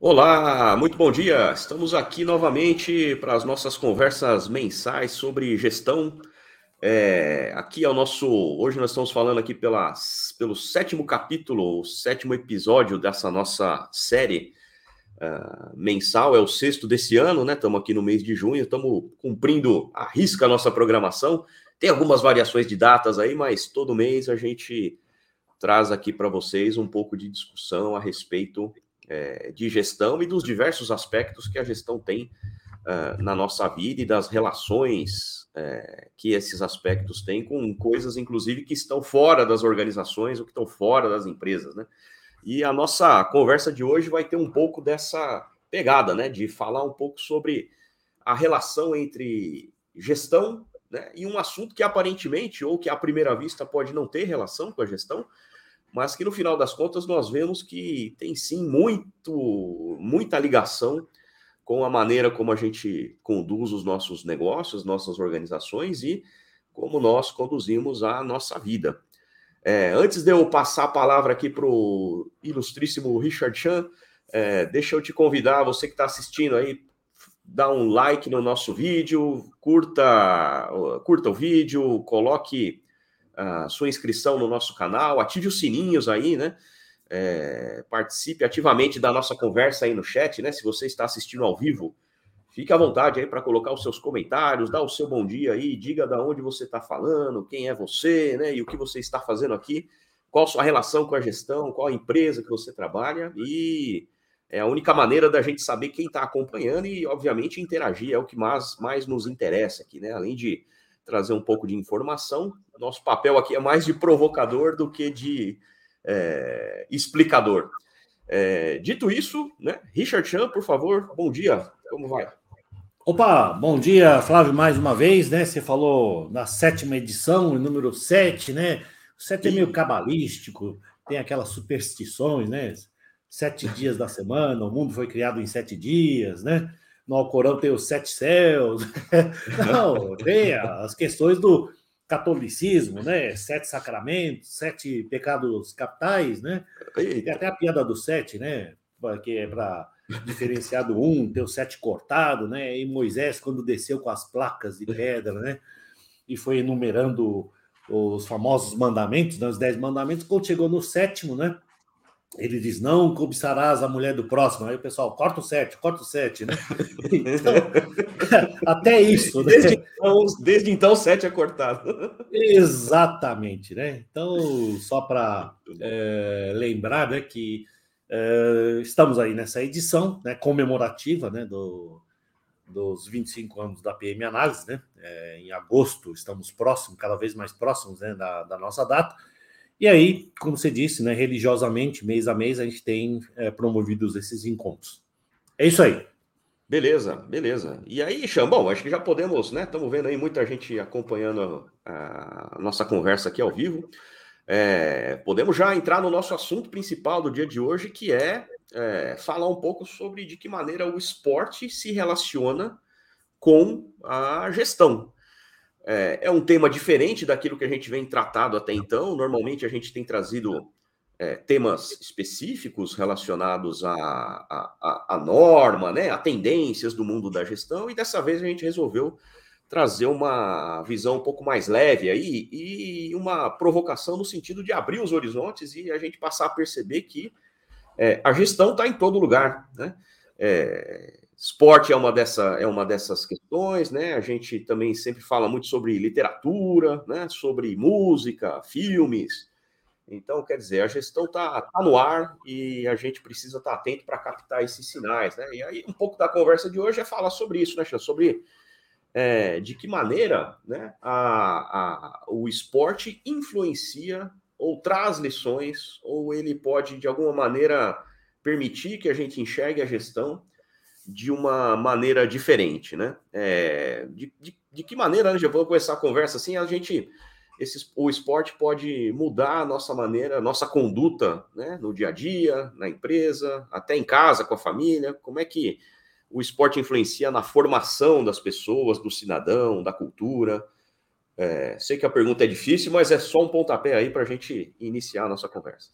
Olá, muito bom dia. Estamos aqui novamente para as nossas conversas mensais sobre gestão. É, aqui é o nosso. Hoje nós estamos falando aqui pela, pelo sétimo capítulo, o sétimo episódio dessa nossa série uh, mensal. É o sexto desse ano, né? Estamos aqui no mês de junho, estamos cumprindo a risca a nossa programação. Tem algumas variações de datas aí, mas todo mês a gente traz aqui para vocês um pouco de discussão a respeito é, de gestão e dos diversos aspectos que a gestão tem uh, na nossa vida e das relações é, que esses aspectos têm com coisas, inclusive, que estão fora das organizações ou que estão fora das empresas, né? E a nossa conversa de hoje vai ter um pouco dessa pegada, né? De falar um pouco sobre a relação entre gestão né, e um assunto que aparentemente, ou que à primeira vista pode não ter relação com a gestão, mas que no final das contas nós vemos que tem sim muito, muita ligação com a maneira como a gente conduz os nossos negócios, nossas organizações e como nós conduzimos a nossa vida. É, antes de eu passar a palavra aqui para o ilustríssimo Richard Chan, é, deixa eu te convidar, você que está assistindo aí, dá um like no nosso vídeo, curta, curta o vídeo, coloque a sua inscrição no nosso canal, ative os sininhos aí, né? É, participe ativamente da nossa conversa aí no chat, né? Se você está assistindo ao vivo, fique à vontade aí para colocar os seus comentários, dá o seu bom dia aí, diga da onde você está falando, quem é você, né? E o que você está fazendo aqui, qual a sua relação com a gestão, qual a empresa que você trabalha e é a única maneira da gente saber quem está acompanhando e, obviamente, interagir é o que mais, mais nos interessa aqui, né? Além de trazer um pouco de informação. Nosso papel aqui é mais de provocador do que de é, explicador. É, dito isso, né, Richard Chan, por favor, bom dia, como vai? Opa, bom dia, Flávio, mais uma vez, né? Você falou na sétima edição, número 7, né? O 7 é meio cabalístico, tem aquelas superstições, né? Sete dias da semana, o mundo foi criado em sete dias, né? No Alcorão tem os sete céus. Não, tem as questões do catolicismo, né? Sete sacramentos, sete pecados capitais, né? Tem até a piada do sete, né? Que é para diferenciar do um, tem o sete cortado, né? E Moisés, quando desceu com as placas de pedra, né? E foi enumerando os famosos mandamentos, né? os dez mandamentos, quando chegou no sétimo, né? Ele diz: Não cobiçarás a mulher do próximo. Aí o pessoal, corta o sete, corta o sete, né? Então, até isso, né? Desde então, desde então, sete é cortado. Exatamente, né? Então, só para é, lembrar né, que é, estamos aí nessa edição né, comemorativa né, do, dos 25 anos da PM Análise, né? É, em agosto, estamos próximos, cada vez mais próximos né, da, da nossa data. E aí, como você disse, né, religiosamente, mês a mês, a gente tem é, promovido esses encontros. É isso aí. Beleza, beleza. E aí, Xambão, acho que já podemos, né? Estamos vendo aí muita gente acompanhando a nossa conversa aqui ao vivo. É, podemos já entrar no nosso assunto principal do dia de hoje, que é, é falar um pouco sobre de que maneira o esporte se relaciona com a gestão. É, é, um tema diferente daquilo que a gente vem tratado até então. Normalmente a gente tem trazido é, temas específicos relacionados à, à, à, norma, né, a tendências do mundo da gestão, e dessa vez a gente resolveu trazer uma visão um pouco mais leve aí e uma provocação no sentido de abrir os horizontes e a gente passar a perceber que é, a gestão está em todo lugar, né? É, Esporte é uma, dessa, é uma dessas questões, né? A gente também sempre fala muito sobre literatura, né? Sobre música, filmes. Então, quer dizer, a gestão está tá no ar e a gente precisa estar tá atento para captar esses sinais, né? E aí, um pouco da conversa de hoje é falar sobre isso, né, Xan? Sobre é, de que maneira né, a, a, o esporte influencia ou traz lições, ou ele pode, de alguma maneira, permitir que a gente enxergue a gestão de uma maneira diferente, né? É, de, de, de, que maneira, né? Vou começar a conversa assim, a gente, esse, o esporte pode mudar a nossa maneira, a nossa conduta, né? No dia a dia, na empresa, até em casa, com a família. Como é que o esporte influencia na formação das pessoas, do cidadão, da cultura? É, sei que a pergunta é difícil, mas é só um pontapé aí para a gente iniciar a nossa conversa.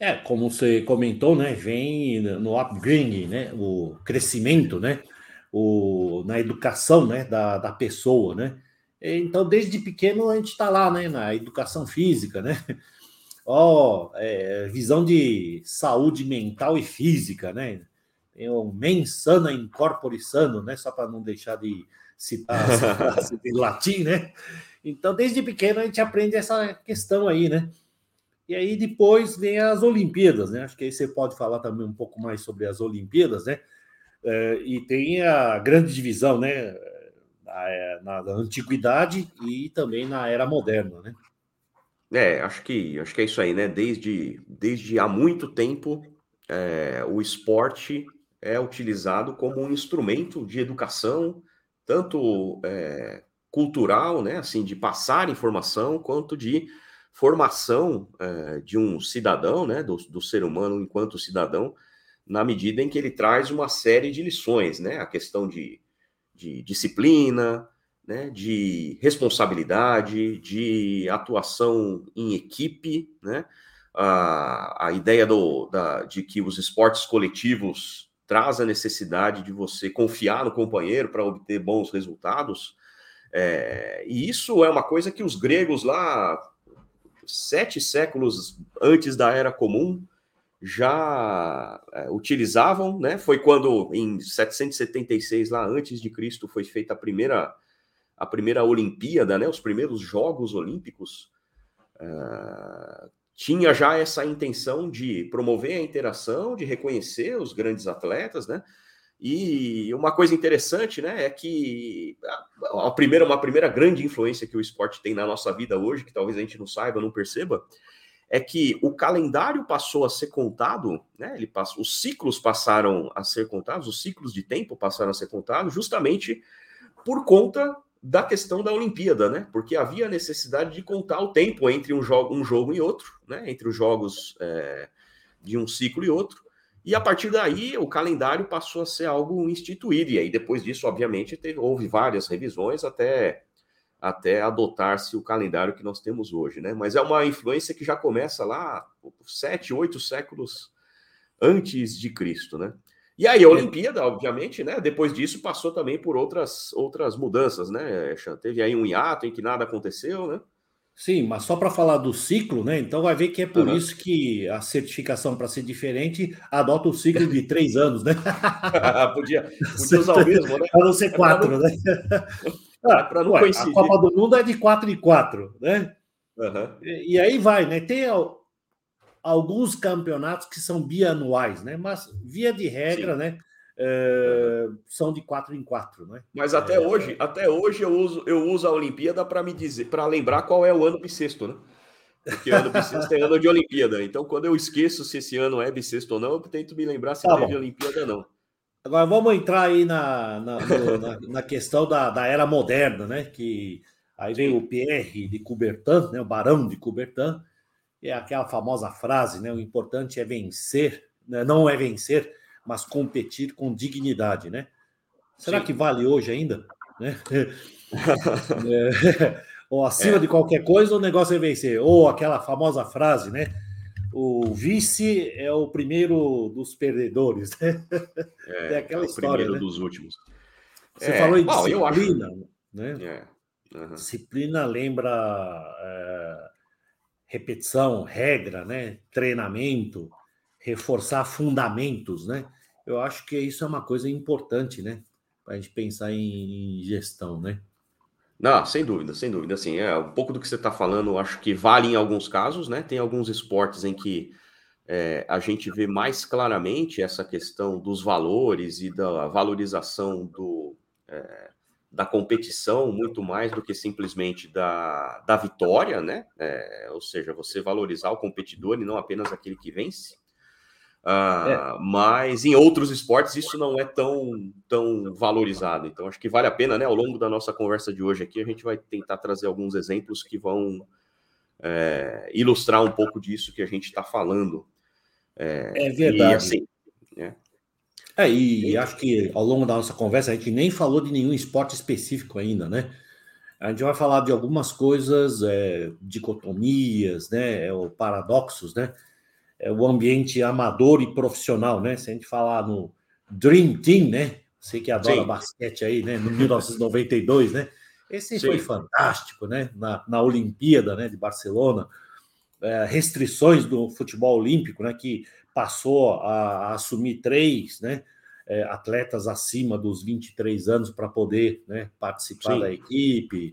É, como você comentou, né? Vem no upbringing, né? O crescimento, né? O, na educação, né? Da, da pessoa, né? Então, desde pequeno a gente está lá, né? Na educação física, né? Ó, oh, é, visão de saúde mental e física, né? Tem o mens sana in corpore sano, né? Só para não deixar de citar essa frase em latim, né? Então, desde pequeno a gente aprende essa questão aí, né? E aí depois vem as Olimpíadas, né? Acho que aí você pode falar também um pouco mais sobre as Olimpíadas, né? É, e tem a grande divisão, né? Na, na, antiguidade e também na era moderna, né? É, acho que acho que é isso aí, né? Desde, desde há muito tempo é, o esporte é utilizado como um instrumento de educação, tanto é, cultural, né? Assim, de passar informação, quanto de formação é, de um cidadão, né, do, do, ser humano enquanto cidadão, na medida em que ele traz uma série de lições, né, a questão de, de disciplina, né, de responsabilidade, de atuação em equipe, né, a, a ideia do, da, de que os esportes coletivos traz a necessidade de você confiar no companheiro para obter bons resultados, é, e isso é uma coisa que os gregos lá sete séculos antes da Era Comum, já é, utilizavam, né? Foi quando em 776 lá antes de Cristo foi feita a primeira a primeira Olimpíada, né? Os primeiros Jogos Olímpicos é, tinha já essa intenção de promover a interação, de reconhecer os grandes atletas, né? E uma coisa interessante, né, é que a primeira, uma primeira grande influência que o esporte tem na nossa vida hoje, que talvez a gente não saiba, não perceba, é que o calendário passou a ser contado, né? Ele passou, os ciclos passaram a ser contados, os ciclos de tempo passaram a ser contados, justamente por conta da questão da Olimpíada, né? Porque havia necessidade de contar o tempo entre um jogo, um jogo e outro, né? Entre os jogos é, de um ciclo e outro. E a partir daí, o calendário passou a ser algo instituído. E aí, depois disso, obviamente, teve, houve várias revisões até, até adotar-se o calendário que nós temos hoje. Né? Mas é uma influência que já começa lá sete, oito séculos antes de Cristo. Né? E aí, a é. Olimpíada, obviamente, né? depois disso, passou também por outras, outras mudanças. Né, Teve aí um hiato em que nada aconteceu, né? Sim, mas só para falar do ciclo, né? Então vai ver que é por uhum. isso que a certificação, para ser diferente, adota o ciclo de três anos, né? podia, podia usar o mesmo, né? Para não ser é quatro, não... né? Ah, para não ué, coincidir. A Copa do Mundo é de quatro em quatro, né? Uhum. E, e, aí vai, né? Tem alguns campeonatos que são bianuais, né? Mas via de regra, Sim. né? É, são de quatro em quatro, né? Mas até é, hoje, até hoje eu uso, eu uso a Olimpíada para me dizer, para lembrar qual é o ano bissexto, né? Porque ano bissexto é ano de Olimpíada. Então, quando eu esqueço se esse ano é bissexto ou não, eu tento me lembrar se tá teve bom. Olimpíada ou não. Agora vamos entrar aí na, na, no, na, na, questão da, da era moderna, né? Que aí vem o Pierre de Coubertin, né? O Barão de Coubertin, é aquela famosa frase, né? O importante é vencer, né? não é vencer, mas competir com dignidade, né? Será Sim. que vale hoje ainda? Né? é, ou acima é. de qualquer coisa, o negócio é vencer. Ou aquela famosa frase, né? O vice é o primeiro dos perdedores. Né? É, é aquela é o história. Primeiro né? dos últimos. Você falou em Bom, disciplina, acho... né? Uhum. Disciplina lembra é, repetição, regra, né? Treinamento, reforçar fundamentos, né? Eu acho que isso é uma coisa importante, né? Para a gente pensar em, gestão, né? Não, sem dúvida, sem dúvida. Assim, é um pouco do que você está falando, acho que vale em alguns casos, né? Tem alguns esportes em que é, a gente vê mais claramente essa questão dos valores e da valorização do, é, da competição, muito mais do que simplesmente da, da vitória, né? É, ou seja, você valorizar o competidor e não apenas aquele que vence. É. Mas em outros esportes isso não é tão, tão valorizado. Então acho que vale a pena, né? Ao longo da nossa conversa de hoje aqui, a gente vai tentar trazer alguns exemplos que vão é, ilustrar um pouco disso que a gente está falando. É, é, verdade. E, assim, né? É, e acho que ao longo da nossa conversa a gente nem falou de nenhum esporte específico ainda, né? A gente vai falar de algumas coisas, é, dicotomias, né? Ou paradoxos, né? É, o ambiente amador e profissional, né? Se a gente falar no Dream Team, né? Você que adora Sim. basquete aí, né? No 1992, né? Esse Sim. foi fantástico, né? Na, na Olimpíada, né? De Barcelona, é, restrições do futebol olímpico, né? Que passou a, a assumir três, né? É, atletas acima dos 23 anos para poder né, participar Sim. da equipe.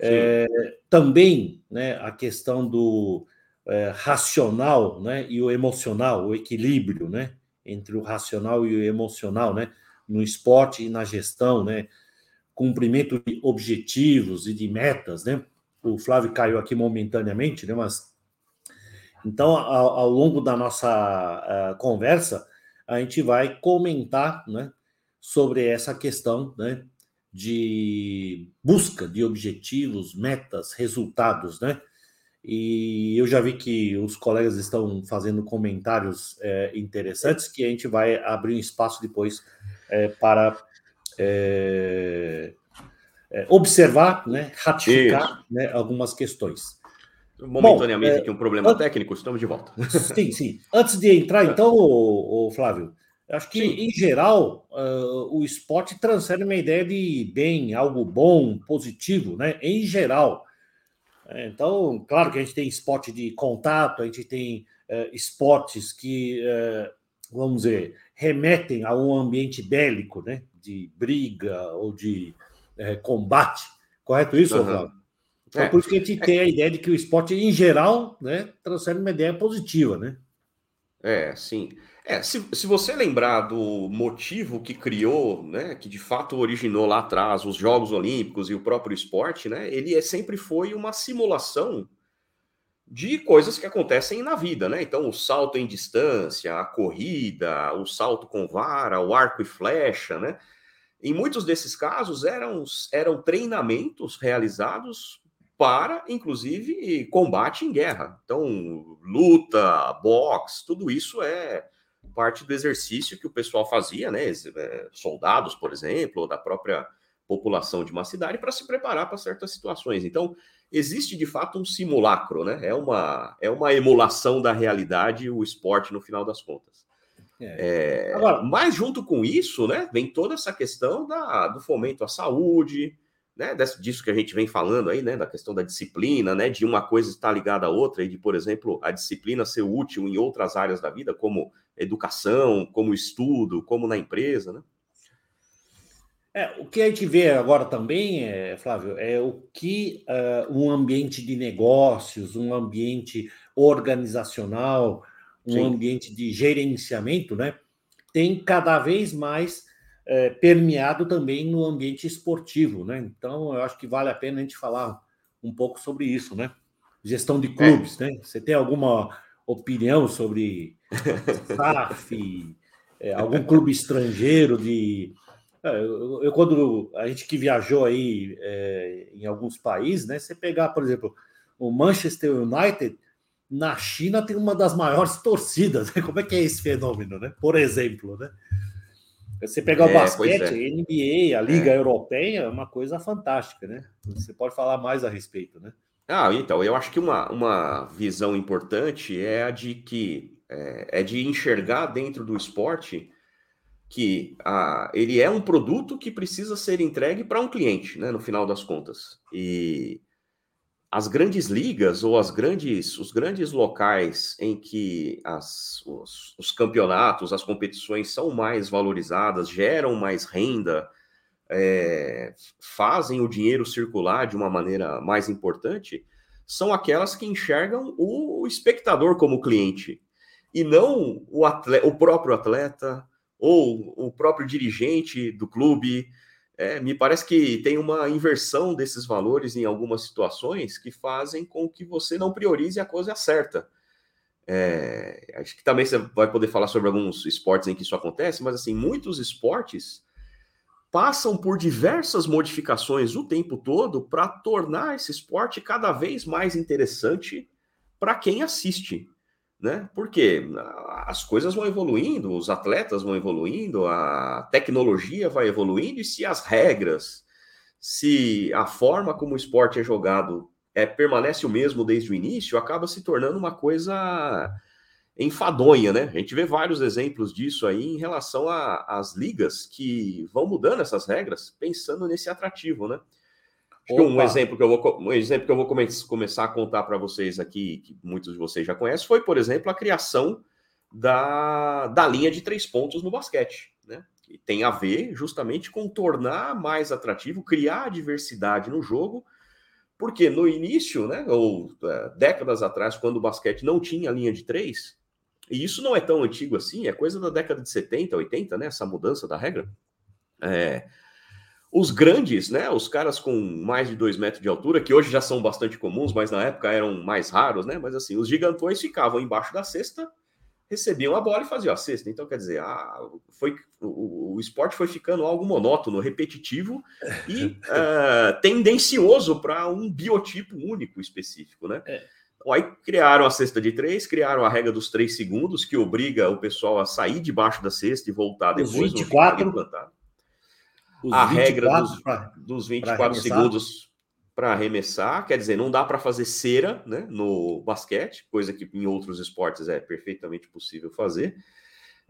É, também né, a questão do é, racional né, e o emocional, o equilíbrio né, entre o racional e o emocional né, no esporte e na gestão, né, cumprimento de objetivos e de metas. Né? O Flávio caiu aqui momentaneamente, né, mas então ao, ao longo da nossa uh, conversa a gente vai comentar né, sobre essa questão né, de busca de objetivos, metas, resultados, né? E eu já vi que os colegas estão fazendo comentários é, interessantes que a gente vai abrir um espaço depois é, para é, é observar, né, ratificar né, algumas questões. Momentaneamente Bom, aqui um problema an... técnico, estamos de volta. Sim, sim. Antes de entrar, então, o, o Flávio, acho que, sim. em geral, uh, o esporte transfere uma ideia de bem, algo bom, positivo, né? Em geral. É, então, claro que a gente tem esporte de contato, a gente tem é, esportes que, é, vamos dizer, remetem a um ambiente bélico, né? De briga ou de combate. Correto isso, uhum. Flávio? Então, é. por isso que a gente tem a ideia de que o esporte, em geral, né, transfere uma ideia positiva, né? É, sim. É, se, se você lembrar do motivo que criou, né, que de fato originou lá atrás os Jogos Olímpicos e o próprio esporte, né, ele é, sempre foi uma simulação de coisas que acontecem na vida, né? Então, o salto em distância, a corrida, o salto com vara, o arco e flecha, né? Em muitos desses casos eram, eram treinamentos realizados para, inclusive, combate em guerra. Então, luta, boxe, tudo isso é parte do exercício que o pessoal fazia, né? É, soldados, por exemplo, ou da própria população de uma cidade para se preparar para certas situações. Então, existe de fato um simulacro, né? É uma, é uma emulação da realidade o esporte no final das contas. É. É, Agora, mas junto com isso, né, vem toda essa questão da, do fomento à saúde, né, disso que a gente vem falando aí, né, da questão da disciplina, né, de uma coisa estar ligada à outra e de, por exemplo, a disciplina ser útil em outras áreas da vida, como educação, como estudo, como na empresa, né? É, o que a gente vê agora também, é, Flávio, é o que uh, um ambiente de negócios, um ambiente organizacional, um Sim. ambiente de gerenciamento, né, tem cada vez mais é, permeado também no ambiente esportivo, né? Então, eu acho que vale a pena a gente falar um pouco sobre isso, né? Gestão de clubes, é. né? Você tem alguma opinião sobre SAF, é, algum clube estrangeiro de. É, eu, eu, quando a gente que viajou aí é, em alguns países, né? Você pegar, por exemplo, o Manchester United na China tem uma das maiores torcidas. Né? Como é que é esse fenômeno, né? Por exemplo, né? Você pegar o é, basquete, é. NBA, a Liga é. Europeia, é uma coisa fantástica, né? Você pode falar mais a respeito, né? Ah, então, eu acho que uma, uma visão importante é a de que é, é de enxergar dentro do esporte que a, ele é um produto que precisa ser entregue para um cliente, né? No final das contas. E as grandes ligas ou as grandes, os grandes locais em que as, os, os, campeonatos, as competições são mais valorizadas, geram mais renda, é, fazem o dinheiro circular de uma maneira mais importante, são aquelas que enxergam o espectador como cliente e não o, atleta, o próprio atleta ou o próprio dirigente do clube é, me parece que tem uma inversão desses valores em algumas situações que fazem com que você não priorize a coisa certa. É, acho que também você vai poder falar sobre alguns esportes em que isso acontece, mas assim, muitos esportes passam por diversas modificações o tempo todo para tornar esse esporte cada vez mais interessante para quem assiste né? Porque as coisas vão evoluindo, os atletas vão evoluindo, a tecnologia vai evoluindo, e se as regras, se a forma como o esporte é jogado é, permanece o mesmo desde o início, acaba se tornando uma coisa enfadonha, né? A gente vê vários exemplos disso aí em relação às ligas que vão mudando essas regras, pensando nesse atrativo, né? Um exemplo que eu vou, um exemplo que eu vou come começar a contar para vocês aqui, que muitos de vocês já conhecem, foi, por exemplo, a criação da, da linha de três pontos no basquete, né? E tem a ver justamente com tornar mais atrativo, criar diversidade no jogo, porque no início, né, ou é, décadas atrás, quando o basquete não tinha linha de três, e isso não é tão antigo assim, é coisa da década de 70, 80, né? Essa mudança da regra. É, os grandes, né? Os caras com mais de dois metros de altura, que hoje já são bastante comuns, mas na época eram mais raros, né? Mas assim, os gigantões ficavam embaixo da cesta, recebiam a bola e faziam a cesta. Então, quer dizer, a, foi, o, o esporte foi ficando algo monótono, repetitivo e uh, tendencioso para um biotipo único específico, né? É. Aí criaram a cesta de três, criaram a regra dos três segundos, que obriga o pessoal a sair debaixo da cesta e voltar depois. Os 24, os a 24 regra dos, pra, dos 24 segundos para arremessar, quer dizer, não dá para fazer cera né, no basquete, coisa que em outros esportes é perfeitamente possível fazer.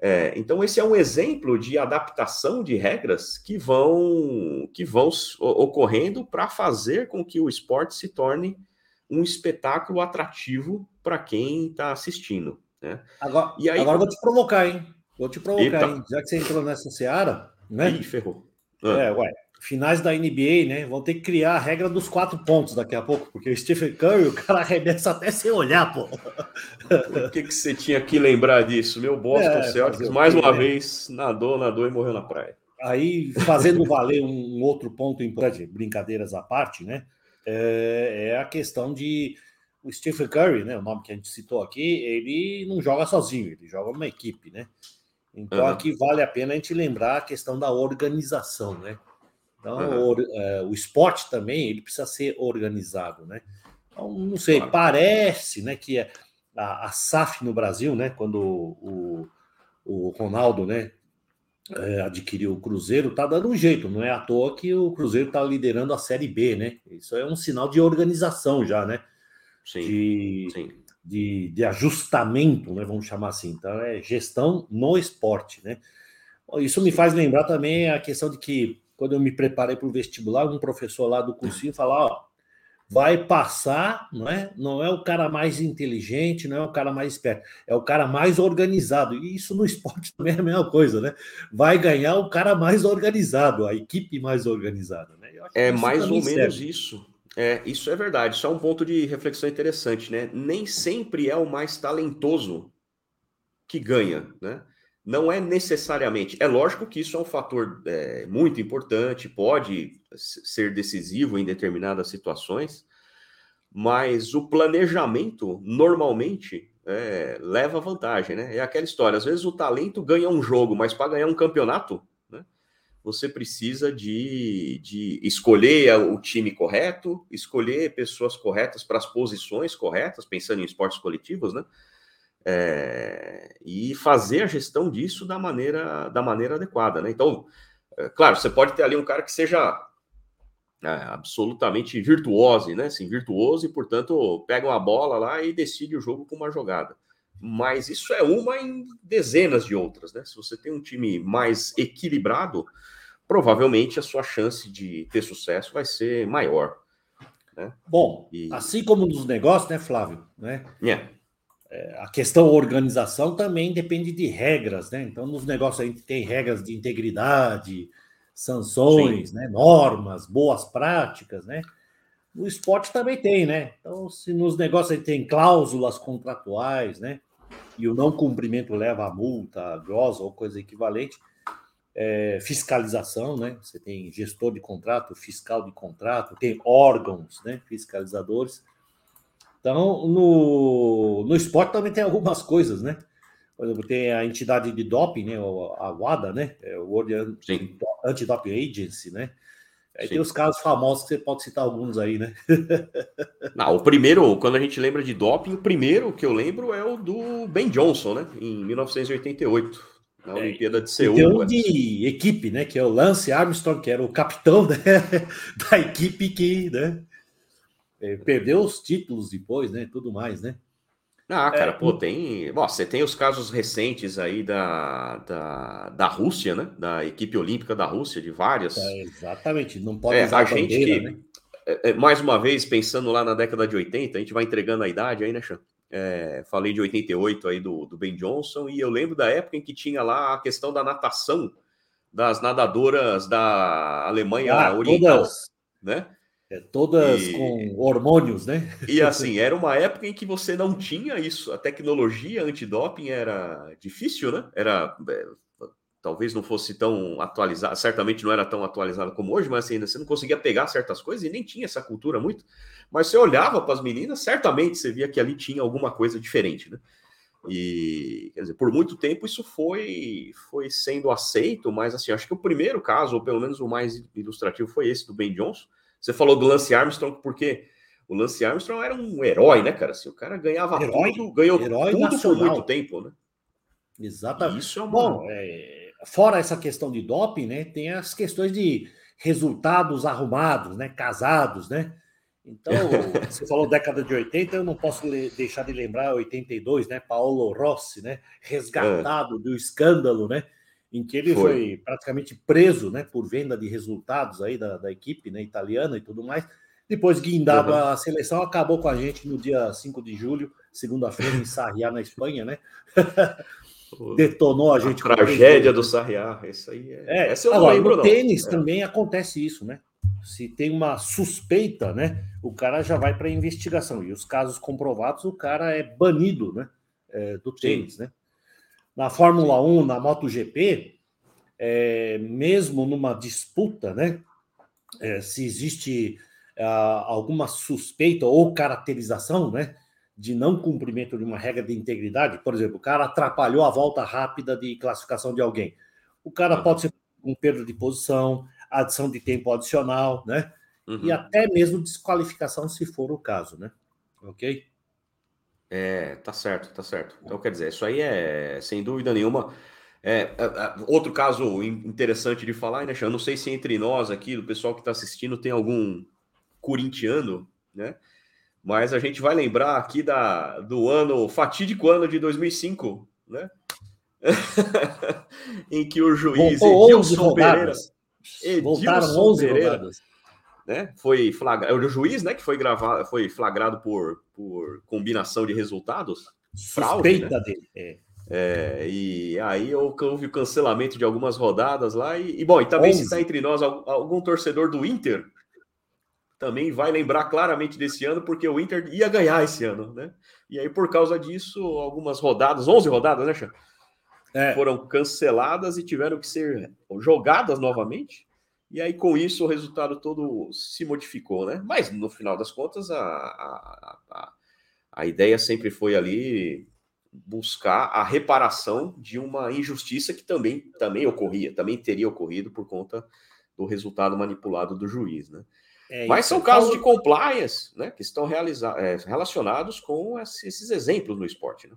É, então, esse é um exemplo de adaptação de regras que vão, que vão ocorrendo para fazer com que o esporte se torne um espetáculo atrativo para quem está assistindo. Né? Agora, e aí, agora vou te provocar, hein? Vou te provocar, Eita. hein? Já que você entrou nessa seara, né? Ih, ferrou. Ah. É, ué. Finais da NBA, né? Vão ter que criar a regra dos quatro pontos daqui a pouco, porque o Stephen Curry, o cara arremessa até sem olhar, pô. Por que, que você tinha que lembrar disso? Meu Boston é, Celtics, mais uma né? vez, nadou, nadou e morreu na praia. Aí, fazendo valer um outro ponto importante, brincadeiras à parte, né? é, é a questão de o Stephen Curry, né, o nome que a gente citou aqui, ele não joga sozinho, ele joga numa equipe, né? Então uhum. aqui vale a pena a gente lembrar a questão da organização, né? Então uhum. o, é, o, esporte também ele precisa ser organizado, né? Então não sei, claro. parece, né, que a, a, SAF no Brasil, né, quando o, o, o Ronaldo, né, é, adquiriu o Cruzeiro, está dando um jeito, não é à toa que o Cruzeiro está liderando a Série B, né? Isso é um sinal de organização já, né? Sim, de, sim. De, de ajustamento, né? Vamos chamar assim. Então, é gestão no esporte, né? Isso me faz lembrar também a questão de que, quando eu me preparei para o vestibular, um professor lá do cursinho falou: ó, vai passar, não é? Não é o cara mais inteligente, não é o cara mais esperto, é o cara mais organizado. E isso no esporte também é a mesma coisa, né? Vai ganhar o cara mais organizado, a equipe mais organizada, né? É mais ou serve. menos isso. É, isso é verdade. Só um ponto de reflexão interessante, né? Nem sempre é o mais talentoso que ganha, né? Não é necessariamente. É lógico que isso é um fator é, muito importante, pode ser decisivo em determinadas situações, mas o planejamento normalmente é, leva vantagem, né? É aquela história. Às vezes o talento ganha um jogo, mas para ganhar um campeonato, você precisa de, de escolher o time correto, escolher pessoas corretas para as posições corretas, pensando em esportes coletivos, né? é, e fazer a gestão disso da maneira, da maneira adequada. Né? Então, é, claro, você pode ter ali um cara que seja é, absolutamente virtuoso, né? Assim, virtuoso e, portanto, pega uma bola lá e decide o jogo com uma jogada. Mas isso é uma em dezenas de outras, né? Se você tem um time mais equilibrado, provavelmente a sua chance de ter sucesso vai ser maior. Né? Bom, e... assim como nos negócios, né, Flávio? Né? Yeah. É, a questão organização também depende de regras, né? Então, nos negócios a gente tem regras de integridade, sanções, né? normas, boas práticas, né? No esporte também tem, né? Então, se nos negócios a gente tem cláusulas contratuais, né? E o não cumprimento leva a multa, grossa ou coisa equivalente, é, fiscalização, né? Você tem gestor de contrato, fiscal de contrato, tem órgãos, né? Fiscalizadores. Então, no, no esporte também tem algumas coisas, né? Por exemplo, tem a entidade de doping, né? A WADA, né? É o World Anti-Doping Agency, né? Aí Sim. tem os casos famosos que você pode citar alguns aí, né? Não, o primeiro, quando a gente lembra de doping, o primeiro que eu lembro é o do Ben Johnson, né? Em 1988, na é, Olimpíada de Seul. Tem um de equipe, né? Que é o Lance Armstrong, que era o capitão né? da equipe que, né? É, perdeu os títulos depois, né? Tudo mais, né? Ah, cara, é, pô, tem. Bom, você tem os casos recentes aí da, da, da Rússia, né? Da equipe olímpica da Rússia, de várias. É, exatamente, não pode é, a gente bandeira, que, né? É, mais uma vez, pensando lá na década de 80, a gente vai entregando a idade aí, né, Chan? É, falei de 88 aí do, do Ben Johnson, e eu lembro da época em que tinha lá a questão da natação das nadadoras da Alemanha ah, Oriental, todas, né? É, todas e, com hormônios, né? E assim, era uma época em que você não tinha isso. A tecnologia antidoping era difícil, né? Era é, talvez não fosse tão atualizada, certamente não era tão atualizada como hoje, mas assim, ainda você não conseguia pegar certas coisas e nem tinha essa cultura muito. Mas você olhava para as meninas, certamente você via que ali tinha alguma coisa diferente, né? E quer dizer, por muito tempo isso foi foi sendo aceito, mas assim, acho que o primeiro caso, ou pelo menos o mais ilustrativo, foi esse do Ben Johnson você falou do Lance Armstrong porque o Lance Armstrong era um herói, né, cara? Assim, o cara ganhava herói, tudo, ganhou herói tudo nacional. por muito tempo, né? Exatamente. isso é uma... Bom, é, fora essa questão de doping, né, tem as questões de resultados arrumados, né, casados, né? Então, você falou década de 80, eu não posso deixar de lembrar 82, né? Paulo Rossi, né? Resgatado é. do escândalo, né? em que ele foi. foi, praticamente preso né, por venda de resultados aí da, da equipe né, italiana e tudo mais. Depois guindado uhum. a seleção, acabou com a gente no dia 5 de julho, segunda-feira, em Sarriá, na Espanha, né? Detonou a gente. A tragédia do Sarriá, isso aí é. é Essa eu agora, lembro, no tênis é. também acontece isso, né? Se tem uma suspeita, né? O cara já vai para investigação. E os casos comprovados, o cara é banido, né? É, do tênis, Sim. né? Na Fórmula 1, na MotoGP, é, mesmo numa disputa, né? É, se existe ah, alguma suspeita ou caracterização, né? De não cumprimento de uma regra de integridade, por exemplo, o cara atrapalhou a volta rápida de classificação de alguém. O cara pode ser com perda de posição, adição de tempo adicional, né? Uhum. E até mesmo desqualificação, se for o caso, né? Ok? É, tá certo, tá certo. Então, quer dizer, isso aí é, sem dúvida nenhuma. É, é, é outro caso interessante de falar, né, Eu não sei se entre nós aqui, do pessoal que está assistindo, tem algum corintiano, né? Mas a gente vai lembrar aqui da, do ano, fatídico ano de 2005, né? em que o juiz Edilson Pereira. Edilson Voltaram 11 Pereira, rodadas né? Foi flagrado, o juiz, né, que foi gravado, foi flagrado por, por combinação de resultados. Suspeita fraude, né? dele. É. É, e aí houve o cancelamento de algumas rodadas lá. E, e bom, e também 11. se está entre nós algum torcedor do Inter, também vai lembrar claramente desse ano, porque o Inter ia ganhar esse ano, né? E aí, por causa disso, algumas rodadas, 11 rodadas, né, Chan? É. Foram canceladas e tiveram que ser jogadas novamente. E aí, com isso, o resultado todo se modificou, né? Mas, no final das contas, a, a, a, a ideia sempre foi ali buscar a reparação de uma injustiça que também, também ocorria, também teria ocorrido por conta do resultado manipulado do juiz, né? É, Mas são casos de compliance, né, que estão é, relacionados com esses exemplos no esporte, né?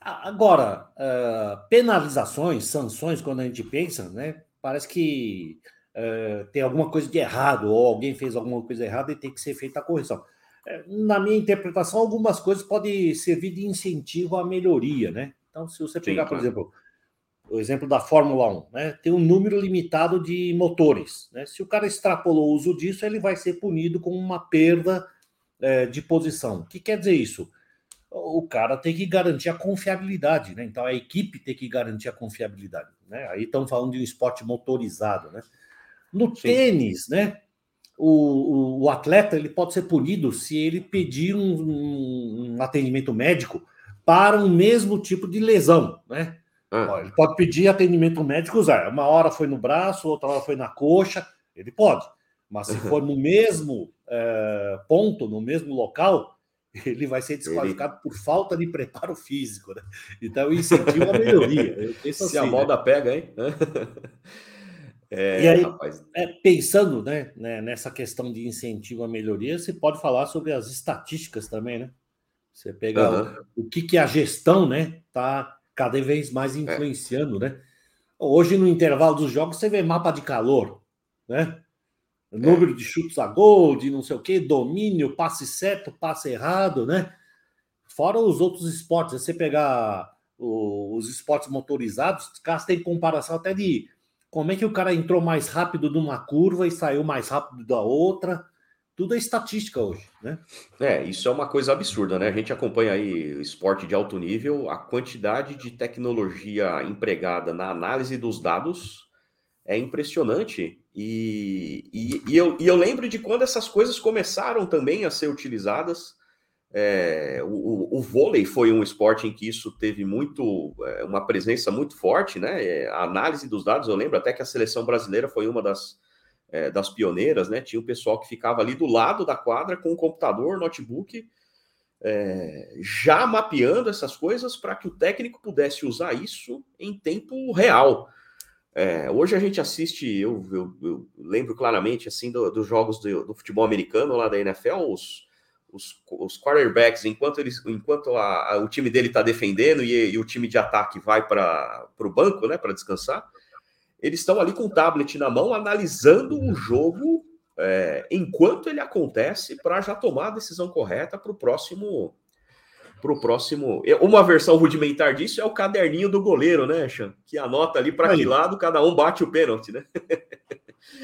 Agora, uh, penalizações, sanções, quando a gente pensa, né, parece que uh, tem alguma coisa de errado, ou alguém fez alguma coisa errada e tem que ser feita a correção. Uh, na minha interpretação, algumas coisas podem servir de incentivo à melhoria, né? Então, se você pegar, Sim, por exemplo, o exemplo da Fórmula 1, né? Tem um número limitado de motores. Né? Se o cara extrapolou o uso disso, ele vai ser punido com uma perda é, de posição. O que quer dizer isso? O cara tem que garantir a confiabilidade, né? Então a equipe tem que garantir a confiabilidade. Né? Aí estamos falando de um esporte motorizado, né? No Sim. tênis, né? O, o, o, atleta ele pode ser punido se ele pedir um, um atendimento médico para um mesmo tipo de lesão, né? Ah. Ele pode pedir atendimento médico, usar. Uma hora foi no braço, outra hora foi na coxa, ele pode. Mas se for no mesmo é, ponto, no mesmo local, ele vai ser desqualificado ele... por falta de preparo físico. Né? Então, incentivo a melhoria. se assim, a moda né? pega, hein? É, e aí, é, pensando né, né, nessa questão de incentivo à melhoria, você pode falar sobre as estatísticas também, né? Você pegar uhum. o, o, que, que a gestão né, tá cada vez mais é. influenciando, é. né? Hoje, no intervalo dos jogos, você vê mapa de calor, né? É. Número de chutes a gol, de não sei o quê, domínio, passe certo, passe errado, né? fora os outros esportes. Você pegar os esportes motorizados, os caras têm comparação até de como é que o cara entrou mais rápido numa curva e saiu mais rápido da outra. Tudo é estatística hoje, né? É, isso é uma coisa absurda, né? A gente acompanha aí esporte de alto nível, a quantidade de tecnologia empregada na análise dos dados é impressionante. E, e, e, eu, e eu lembro de quando essas coisas começaram também a ser utilizadas. É, o, o, vôlei foi um esporte em que isso teve muito é, uma presença muito forte, né? É, a análise dos dados, eu lembro até que a seleção brasileira foi uma das, é, das pioneiras, né? Tinha um pessoal que ficava ali do lado da quadra com um computador, notebook, é, já mapeando essas coisas para que o técnico pudesse usar isso em tempo real. É, hoje a gente assiste, eu, eu, eu lembro claramente assim dos do jogos do, do, futebol americano lá da NFL, os, os, os quarterbacks, enquanto, eles, enquanto a, a, o time dele está defendendo e, e, o time de ataque vai para o banco, né, para descansar, eles estão ali com o tablet na mão, analisando o jogo é, enquanto ele acontece, para já tomar a decisão correta para o próximo para o próximo. Uma versão rudimentar disso é o caderninho do goleiro, né, Chan? Que anota ali para que lado cada um bate o pênalti, né?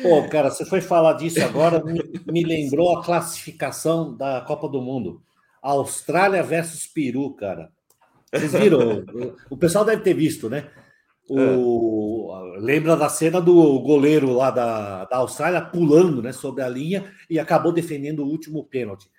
Pô, cara, você foi falar disso agora, me, lembrou a classificação da Copa do Mundo. Austrália versus Peru, cara. Vocês viram? o pessoal deve ter visto, né? O, é. Lembra da cena do goleiro lá da, da Austrália pulando né, sobre a linha e acabou defendendo o último pênalti.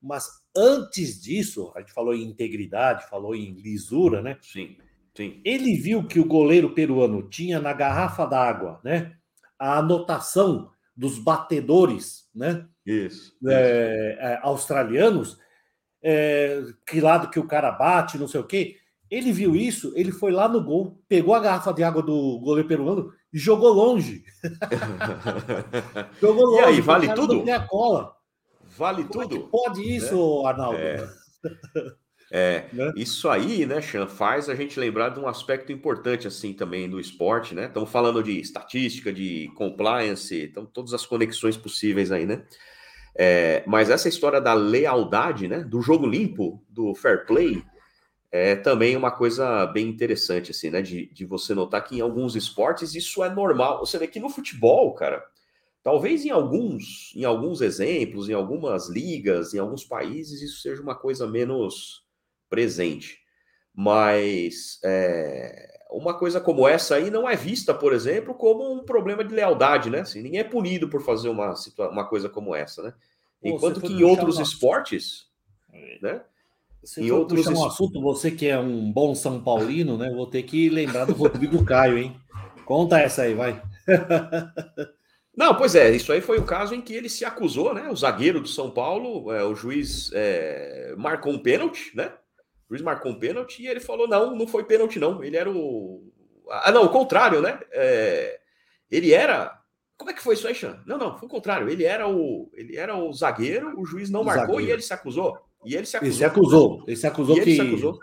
Mas antes disso, a gente falou em integridade, falou em lisura, né? Sim, sim. Ele viu que o goleiro peruano tinha na garrafa d'água, né? A anotação dos batedores, né? Isso. É, é, australianos, é, que lado que o cara bate, não sei o quê. Ele viu isso, ele foi lá no gol, pegou a garrafa de água do goleiro peruano e jogou longe. jogou longe. E aí, vale tudo? A cola. Vale Como tudo. É pode isso, né? Arnaldo? É, é né? isso aí, né, Chan, faz a gente lembrar de um aspecto importante assim também do esporte, né? Estamos falando de estatística, de compliance, então todas as conexões possíveis aí, né? É, mas essa história da lealdade, né, do jogo limpo, do fair play, é também uma coisa bem interessante, assim, né? De, de você notar que em alguns esportes isso é normal. Você vê que no futebol, cara, Talvez em alguns, em alguns exemplos, em algumas ligas, em alguns países, isso seja uma coisa menos presente. Mas é, uma coisa como essa aí não é vista, por exemplo, como um problema de lealdade, né? Assim, ninguém é punido por fazer uma, uma coisa como essa, né? Enquanto que em outros esportes, né? Você em outros um assunto, você que é um bom São Paulino, né? Vou ter que lembrar do Rodrigo Caio, hein? Conta essa aí, vai. Não, pois é, isso aí foi o caso em que ele se acusou, né? O zagueiro do São Paulo, é, o juiz é, marcou um pênalti, né? O juiz marcou um pênalti e ele falou: não, não foi pênalti, não. Ele era o. Ah, não, o contrário, né? É, ele era. Como é que foi isso aí, Xan? Não, não, foi o contrário. Ele era o, ele era o zagueiro, o juiz não o marcou zagueiro. e ele se acusou. E ele se acusou. Ele se acusou. Ele se acusou e que. Ele se acusou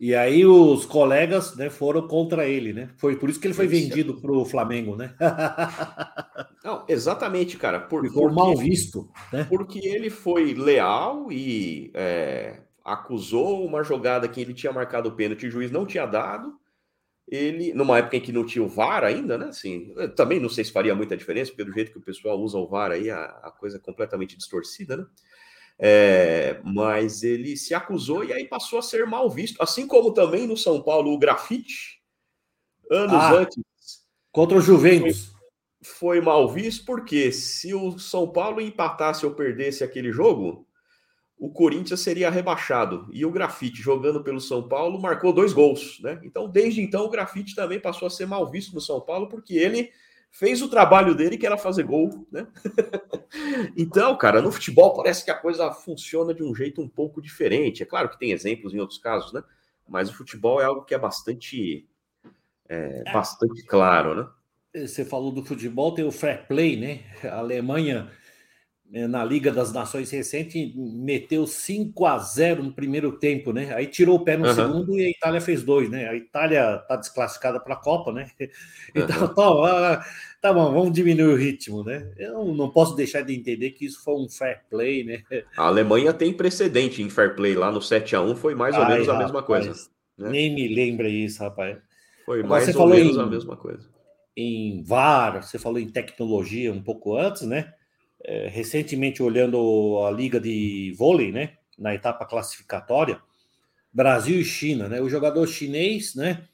e aí os colegas né, foram contra ele, né? Foi por isso que ele foi vendido para o Flamengo, né? Não, exatamente, cara. Por, Ficou porque, mal visto, né? Porque ele foi leal e é, acusou uma jogada que ele tinha marcado o pênalti, o juiz não tinha dado. Ele, numa época em que não tinha o VAR ainda, né? Assim, também não sei se faria muita diferença, porque do jeito que o pessoal usa o VAR aí, a, a coisa é completamente distorcida, né? É, mas ele se acusou e aí passou a ser mal visto. Assim como também no São Paulo o grafite, anos ah, antes. Contra o Juventus. Foi, foi mal visto, porque se o São Paulo empatasse ou perdesse aquele jogo, o Corinthians seria rebaixado. E o grafite, jogando pelo São Paulo, marcou dois gols. Né? Então, desde então, o grafite também passou a ser mal visto no São Paulo, porque ele fez o trabalho dele, que era fazer gol, né? então, cara, no futebol parece que a coisa funciona de um jeito um pouco diferente. É claro que tem exemplos em outros casos, né? Mas o futebol é algo que é bastante, é, é. bastante claro, né? Você falou do futebol, tem o fair play, né? A Alemanha na Liga das Nações recente, meteu 5 a 0 no primeiro tempo, né? Aí tirou o pé no uhum. segundo e a Itália fez dois, né? A Itália tá desclassificada para a Copa, né? Então, uhum. tá, tá bom, vamos diminuir o ritmo, né? Eu não posso deixar de entender que isso foi um fair play, né? A Alemanha tem precedente em fair play lá no 7 a 1 foi mais ou Ai, menos a rapaz, mesma coisa. Né? Nem me lembra isso, rapaz. Foi mais ou menos em, a mesma coisa. Em VAR, você falou em tecnologia um pouco antes, né? É, recentemente olhando a liga de vôlei, né, na etapa classificatória, Brasil e China, né, o jogador chinês, né,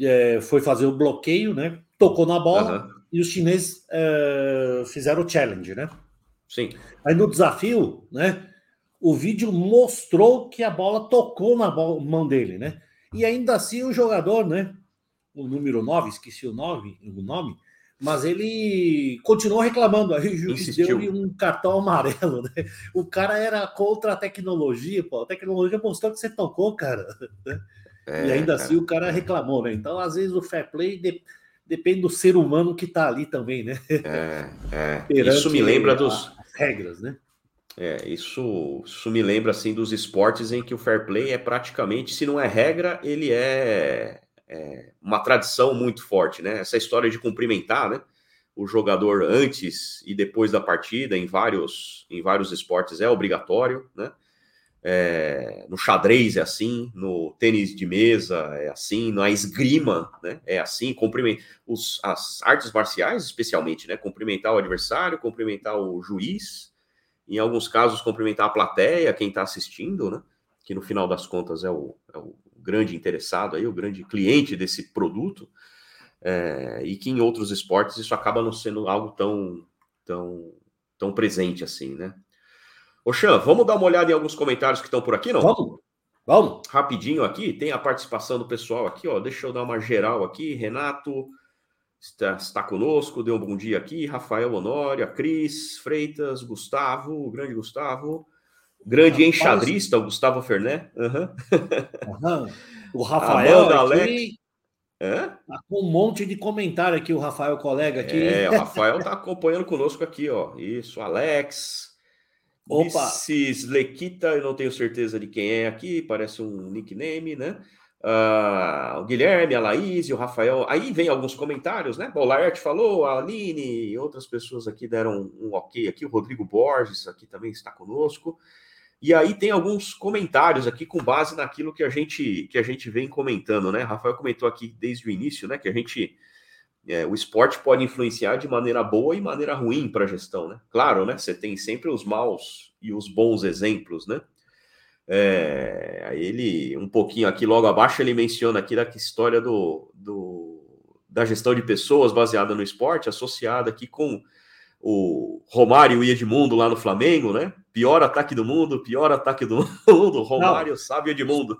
é, foi fazer o bloqueio, né, tocou na bola uhum. e os chineses é, fizeram o challenge, né? Sim. Aí no desafio, né, o vídeo mostrou que a bola tocou na bola, mão dele, né? E ainda assim o jogador, né, o número 9, esqueci o nome, o nome, mas ele continuou reclamando. Aí o juiz deu um cartão amarelo. Né? O cara era contra a tecnologia, pô. A tecnologia mostrou que você tocou, cara. É, e ainda cara. assim o cara reclamou, né? Então, às vezes, o fair play de... depende do ser humano que tá ali também, né? É, é. Isso me lembra dos. regras, né? É, isso, isso me lembra assim dos esportes em que o fair play é praticamente, se não é regra, ele é é, uma tradição muito forte, né? Essa história de cumprimentar, né? O jogador antes e depois da partida em vários em vários esportes é obrigatório, né? É, no xadrez é assim, no tênis de mesa é assim, na esgrima né, é assim, cumprimentar os, as artes marciais, especialmente, né? Cumprimentar o adversário, cumprimentar o juiz, em alguns casos, cumprimentar a plateia, quem está assistindo, né? Que no final das contas é o, é o grande interessado aí, o grande cliente desse produto, é, e que em outros esportes isso acaba não sendo algo tão, tão, tão presente assim, né? Oxan, vamos dar uma olhada em alguns comentários que estão por aqui, não? Vamos, vamos. Rapidinho aqui, tem a participação do pessoal aqui, ó, deixa eu dar uma geral aqui, Renato está, está conosco, deu um bom dia aqui, Rafael Honório, a Cris, Freitas, Gustavo, o grande Gustavo, Grande enxadrista, o Gustavo Fernet. Uhum. Uhum. O Rafael aqui, tá com um monte de comentário aqui, o Rafael, colega aqui. É, o Rafael está acompanhando conosco aqui, ó. Isso, Alex. Opa! Mrs. Lequita, eu não tenho certeza de quem é aqui, parece um nickname, né? Uh, o Guilherme, a Laís e o Rafael. Aí vem alguns comentários, né? O Laerte falou, a Aline, outras pessoas aqui deram um ok aqui. O Rodrigo Borges aqui também está conosco. E aí tem alguns comentários aqui com base naquilo que a gente que a gente vem comentando, né? Rafael comentou aqui desde o início, né? Que a gente é, o esporte pode influenciar de maneira boa e maneira ruim para a gestão, né? Claro, né? Você tem sempre os maus e os bons exemplos, né? É, ele um pouquinho aqui logo abaixo ele menciona aqui da história do, do da gestão de pessoas baseada no esporte associada aqui com o Romário e o Edmundo lá no Flamengo, né? Pior ataque do mundo, pior ataque do mundo. Romário não. sabe Edmundo.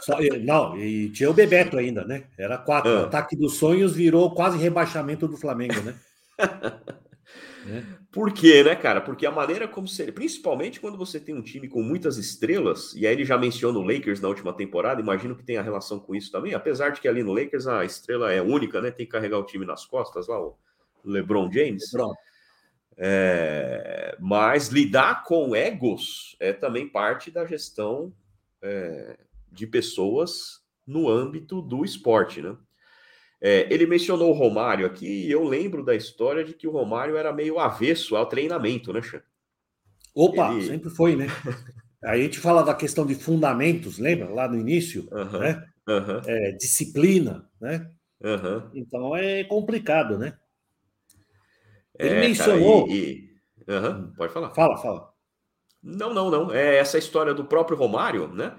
Só, não, e tinha o Bebeto ainda, né? Era quatro. Ah. O ataque dos sonhos virou quase rebaixamento do Flamengo, né? é. Por quê, né, cara? Porque a maneira como seria, principalmente quando você tem um time com muitas estrelas, e aí ele já menciona o Lakers na última temporada, imagino que tenha relação com isso também, apesar de que ali no Lakers a estrela é única, né? Tem que carregar o time nas costas lá, o LeBron James. LeBron. É, mas lidar com egos é também parte da gestão é, de pessoas no âmbito do esporte, né? É, ele mencionou o Romário aqui e eu lembro da história de que o Romário era meio avesso ao treinamento, né, Xan? Opa, ele... sempre foi, né? Aí a gente fala da questão de fundamentos, lembra? Lá no início, né? É, disciplina, né? Então é complicado, né? Ele é, mencionou. Cara, e, e... Uhum, pode falar. Fala, fala. Não, não, não. É essa história do próprio Romário, né?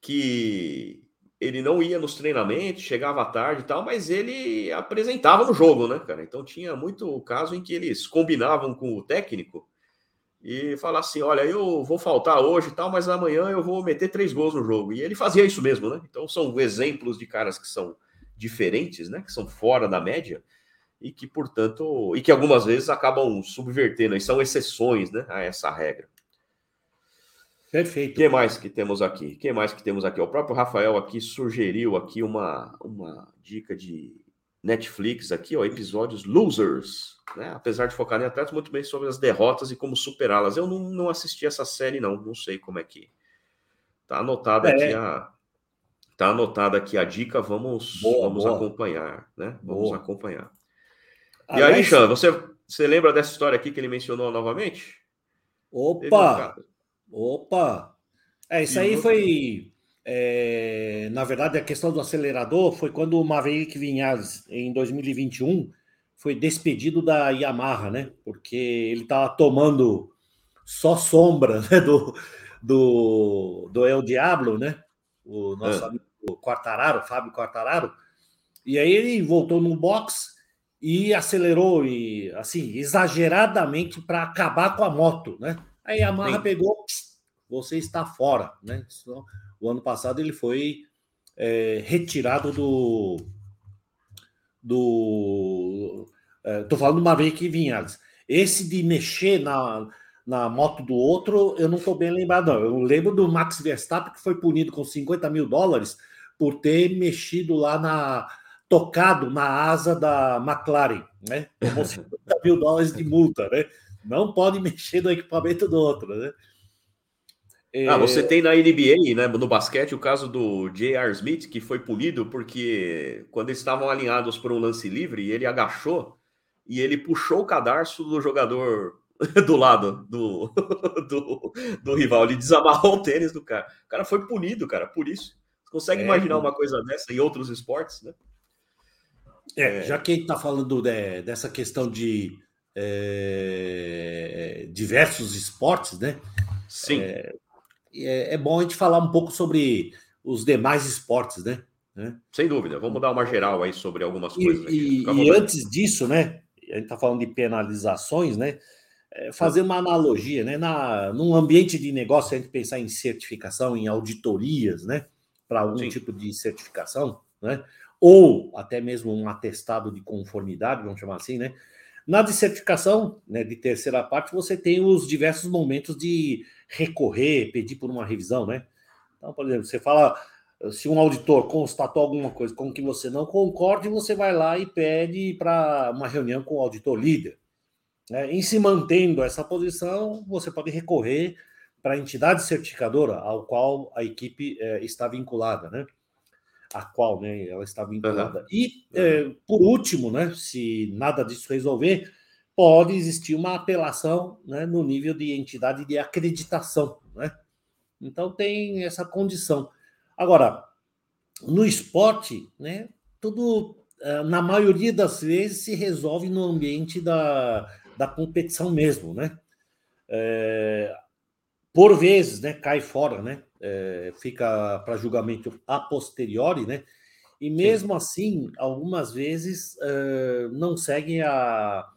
Que ele não ia nos treinamentos, chegava à tarde e tal, mas ele apresentava no jogo, né, cara? Então tinha muito caso em que eles combinavam com o técnico e falavam assim: olha, eu vou faltar hoje e tal, mas amanhã eu vou meter três gols no jogo. E ele fazia isso mesmo, né? Então são exemplos de caras que são diferentes, né? Que são fora da média e que, portanto, e que algumas vezes acabam subvertendo, e são exceções né, a essa regra. Perfeito. O que mais que temos aqui? que mais que temos aqui? O próprio Rafael aqui sugeriu aqui uma, uma dica de Netflix aqui, ó, episódios Losers, né? Apesar de focar em atletas, muito bem sobre as derrotas e como superá-las. Eu não, não assisti essa série, não, não sei como é que. Tá anotada é. aqui a. Tá anotada aqui a dica, vamos, boa, vamos boa. acompanhar, né? Vamos boa. acompanhar. E Aliás, aí, Xan, você, você lembra dessa história aqui que ele mencionou novamente? Opa! Opa! É, isso aí foi. É, na verdade, a questão do acelerador foi quando o Maverick Vinhales, em 2021, foi despedido da Yamaha, né? Porque ele estava tomando só sombra né? do, do, do El Diablo, né? O nosso é. amigo Quartararo, Fábio Quartararo. E aí ele voltou no box e acelerou e assim exageradamente para acabar com a moto, né? Aí a Yamaha Sim. pegou, você está fora, né? O ano passado ele foi é, retirado do do Estou é, falando do Maverick Vinhales. Esse de mexer na, na moto do outro, eu não estou bem lembrado, não. Eu lembro do Max Verstappen, que foi punido com 50 mil dólares por ter mexido lá na, tocado na asa da McLaren, né? Tomou 50 mil dólares de multa, né? Não pode mexer no equipamento do outro, né? Ah, você é. tem na NBA, né, no basquete, o caso do J.R. Smith, que foi punido porque quando eles estavam alinhados por um lance livre, ele agachou e ele puxou o cadarço do jogador do lado do, do, do rival. Ele desamarrou o tênis do cara. O cara foi punido, cara, por isso. Você consegue é, imaginar uma coisa dessa em outros esportes, né? É, é, já que a gente está falando de, dessa questão de é, diversos esportes, né? Sim. É, é, é, bom a gente falar um pouco sobre os demais esportes, né? né? Sem dúvida. Vamos dar uma geral aí sobre algumas e, coisas. E, e antes disso, né? A gente está falando de penalizações, né? É, fazer uma analogia, né? Na, num ambiente de negócio, a gente pensar em certificação, em auditorias, né? Para algum Sim. tipo de certificação, né? Ou até mesmo um atestado de conformidade, vamos chamar assim, né? Na de certificação, né, de terceira parte, você tem os diversos momentos de recorrer, pedir por uma revisão, né? Então, por exemplo, você fala, se um auditor constatou alguma coisa com que você não concorde, você vai lá e pede para uma reunião com o auditor líder. Né? Em se mantendo essa posição, você pode recorrer para a entidade certificadora ao qual a equipe é, está vinculada, né? A qual né, ela está vinculada. Uhum. E, é, por último, né, se nada disso resolver, pode existir uma apelação né, no nível de entidade de acreditação. Né? Então, tem essa condição. Agora, no esporte, né, tudo, é, na maioria das vezes, se resolve no ambiente da, da competição mesmo. Né? É, por vezes, né, cai fora, né? É, fica para julgamento a posteriori, né? E mesmo Sim. assim, algumas vezes é, não seguem a,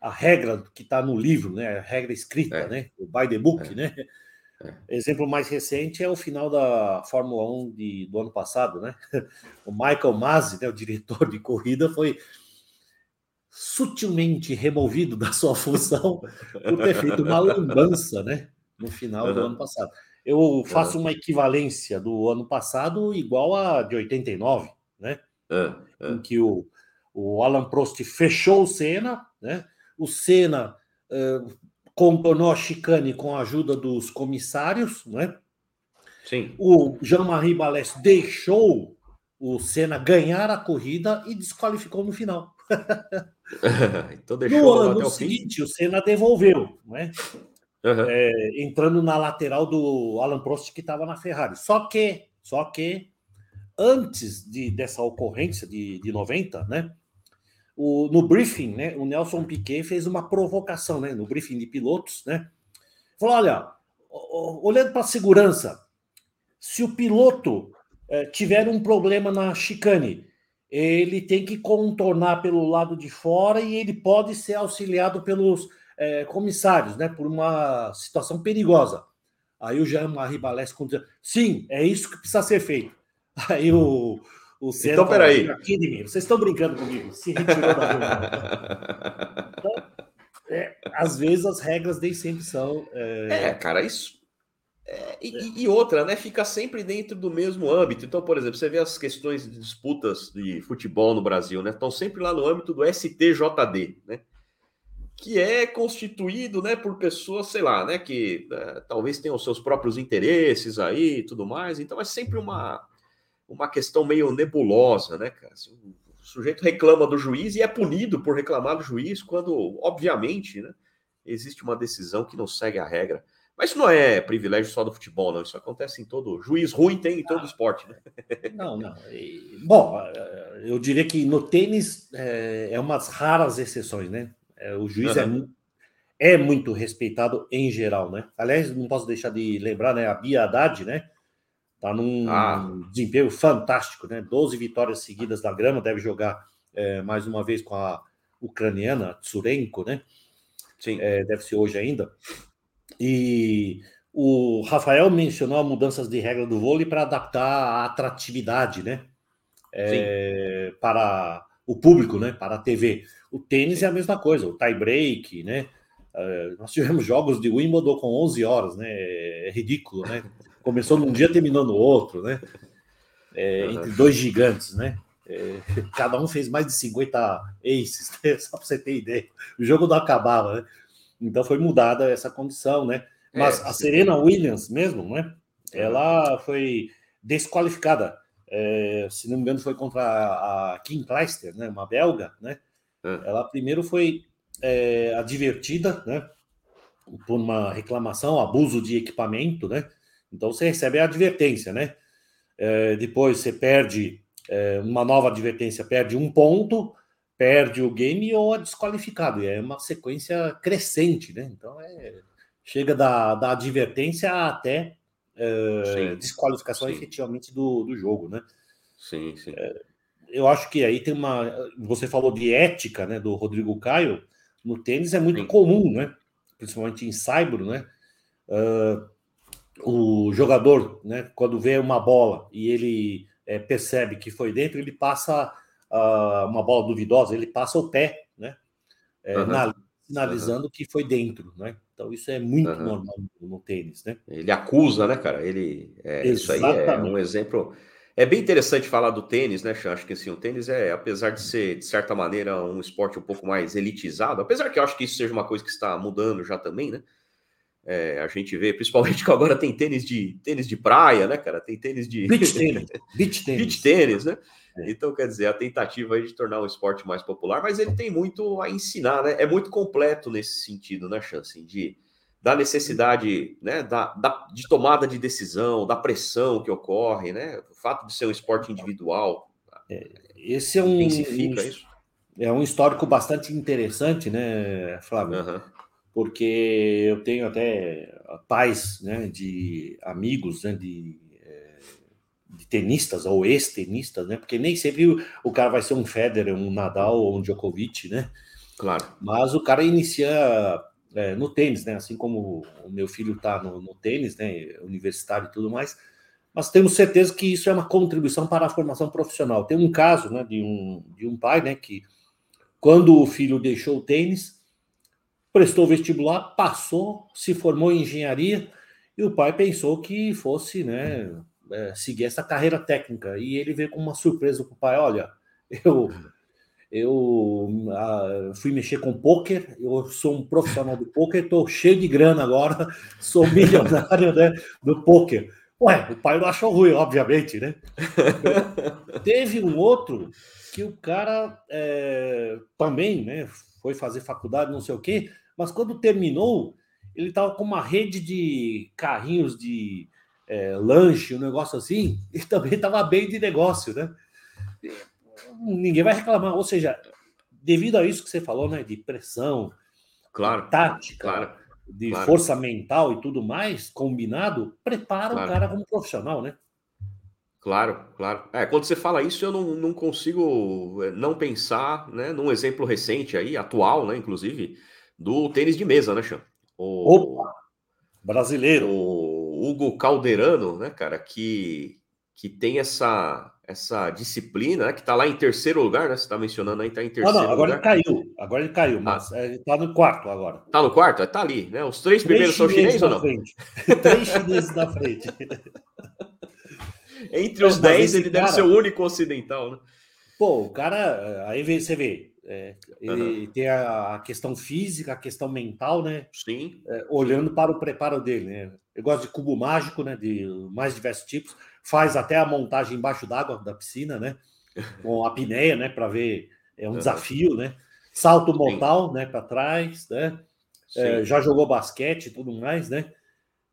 a regra que está no livro, né? A regra escrita, é. né? O by the book, é. né? É. Exemplo mais recente é o final da Fórmula 1 de, do ano passado, né? O Michael Masi, né, o diretor de corrida, foi sutilmente removido da sua função por ter feito uma lambança, né? No final do ano passado. Eu faço uma equivalência do ano passado igual a de 89, né? É, é. Em que o, o Alan Prost fechou o Senna, né? O Senna uh, contornou a chicane com a ajuda dos comissários, né? Sim. O Jean-Marie Balès deixou o Senna ganhar a corrida e desqualificou no final. então deixou no ano seguinte, fim. o Senna devolveu, né? Uhum. é, entrando na lateral do Alan Prost que estava na Ferrari. Só que, só que antes de, dessa ocorrência de, de 90, né? O, no briefing, né? O Nelson Piquet fez uma provocação, né? No briefing de pilotos, né? Falou: olha, olhando para a segurança, se o piloto é, tiver um problema na chicane, ele tem que contornar pelo lado de fora e ele pode ser auxiliado pelos é, comissários, né, por uma situação perigosa. Aí o Jean-Marie Balès conta, sim, é isso que precisa ser feito. Aí o, o Senna então, peraí. Aqui de mim, vocês estão brincando comigo, se retirou da reunião. Então, é, às vezes as regras nem sempre são. É, é cara, isso. É, É, e, e, outra, né? Fica sempre dentro do mesmo âmbito. Então, por exemplo, você vê as questões de disputas de futebol no Brasil, né? Estão sempre lá no âmbito do STJD, né? Que é constituído, né, por pessoas, sei lá, né, que né, talvez tenham seus próprios interesses aí e tudo mais. Então é sempre uma, uma questão meio nebulosa, né, cara? Assim, o sujeito reclama do juiz e é punido por reclamar do juiz quando, obviamente, né, existe uma decisão que não segue a regra. Mas isso não é privilégio só do futebol, não. Isso acontece em todo. Juiz ruim tem em todo ah, esporte, né? Não, não. Bom, eh, eu diria que no tênis é, é umas raras exceções, né? É, o juiz uhum. é, é muito respeitado em geral, né? Aliás, não posso deixar de lembrar, né? A Bia Haddad, né? Tá num ah. desempenho fantástico, né? 12 vitórias seguidas na grama, deve jogar é, mais uma vez com a ucraniana Tsurenko, né? Sim. É, deve ser hoje ainda. E o Rafael mencionou mudanças de regra do vôlei para adaptar a atratividade, né? É, para o público, né? Para a TV. O tênis é a mesma coisa, o tie break, né? É, nós tivemos jogos de Wimbledon com 11 horas, né? É ridículo, né? Começou num dia, terminou no outro, né? É, entre dois gigantes, né? É, cada um fez mais de 50 aces, né? só para você ter ideia. O jogo não acabava, né? Então foi mudada essa condição, né? Mas é, a Serena Williams mesmo, né? Ela foi desqualificada. É, se não me engano, foi contra a Kim Kleister, né? Uma belga, né? É. Ela primeiro foi é, advertida, né? Por uma reclamação, abuso de equipamento, né? Então você recebe a advertência, né? É, depois você perde é, uma nova advertência, perde um ponto perde o game ou é desqualificado. E é uma sequência crescente, né? Então é, chega da, da advertência até é, desqualificação sim. efetivamente do, do jogo, né? Sim, sim. É, eu acho que aí tem uma. Você falou de ética, né? Do Rodrigo Caio. No tênis é muito sim. comum, né? Principalmente em saibro, né? Uh, o jogador, né? Quando vê uma bola e ele é, percebe que foi dentro, ele passa uh, uma bola duvidosa, ele passa o pé, né? É, uhum. na, sinalizando uhum. que foi dentro, né? Então isso é muito uhum. normal no tênis, né? Ele acusa, né, cara? Ele é, isso aí é um exemplo. É bem interessante falar do tênis, né, Chan? Acho que assim, o tênis é, apesar de ser, de certa maneira, um esporte um pouco mais elitizado, apesar que eu acho que isso seja uma coisa que está mudando já também, né? É, a gente vê, principalmente que agora tem tênis de tênis de praia, né, cara? Tem tênis de. Beach tênis. Beach tênis. Beach tênis, né? É. Então, quer dizer, a tentativa de tornar o esporte mais popular, mas ele tem muito a ensinar, né? É muito completo nesse sentido, né, Chance? De, da necessidade, né, da, da, de tomada de decisão, da pressão que ocorre, né? O fato de ser um esporte individual. É, esse é um, um, isso. É um histórico bastante interessante, né, Flávio? Uhum. Porque eu tenho até pais, né, de amigos, né, de de tenistas ou ex-tenistas, né? Porque nem sempre o, cara vai ser um Federer, um Nadal ou um Djokovic, né? Claro. Mas o cara inicia é, no tênis, né? Assim como o meu filho está no, no, tênis, né? Universitário e tudo mais. Mas temos certeza que isso é uma contribuição para a formação profissional. Tem um caso, né? De um, de um pai, né? Que quando o filho deixou o tênis, prestou vestibular, passou, se formou em engenharia e o pai pensou que fosse, né? é, seguir essa carreira técnica. E ele veio com uma surpresa para o pai: olha, eu, eu ah, fui mexer com poker, eu sou um profissional do poker, estou cheio de grana agora, sou milionário né, do poker. Ué, o pai não achou ruim, obviamente, né? Teve um outro que o cara é, também né, foi fazer faculdade, não sei o quê, mas quando terminou, ele estava com uma rede de carrinhos de é, lanche, um negócio assim, e também estava bem de negócio, né? Ninguém vai reclamar. Ou seja, devido a isso que você falou, né? De pressão, claro, tática, claro, de claro. força mental e tudo mais, combinado, prepara claro. o cara como profissional, né? Claro, claro. É, quando você fala isso, eu não, não consigo é, não pensar né, num exemplo recente aí, atual, né, inclusive, do tênis de mesa, né, Chan? O... Opa! Brasileiro. O Hugo Calderano, né, cara, que, que tem essa, essa disciplina, né, que está lá em terceiro lugar, né? Você está mencionando aí, está em terceiro não, não, agora lugar. ele caiu. Agora ele caiu, mas ah. ele está no quarto agora. Está no quarto? Está ali, né? Os três, três primeiros são chineses ou não? Três chineses na frente. Entre os dez, ele cara... deve ser o único ocidental, né? Pô, o cara, aí você vê, é, ele uhum. tem a, questão física, a questão mental, né? Sim. É, olhando para o preparo dele, né? Eu gosto de cubo mágico, né? De mais diversos tipos. Faz até a montagem embaixo d'água da piscina, né? Com a apneia, né? Para ver, é um uhum. desafio, né? Salto mortal, Sim. né? Para trás, né? É, já jogou basquete e tudo mais, né?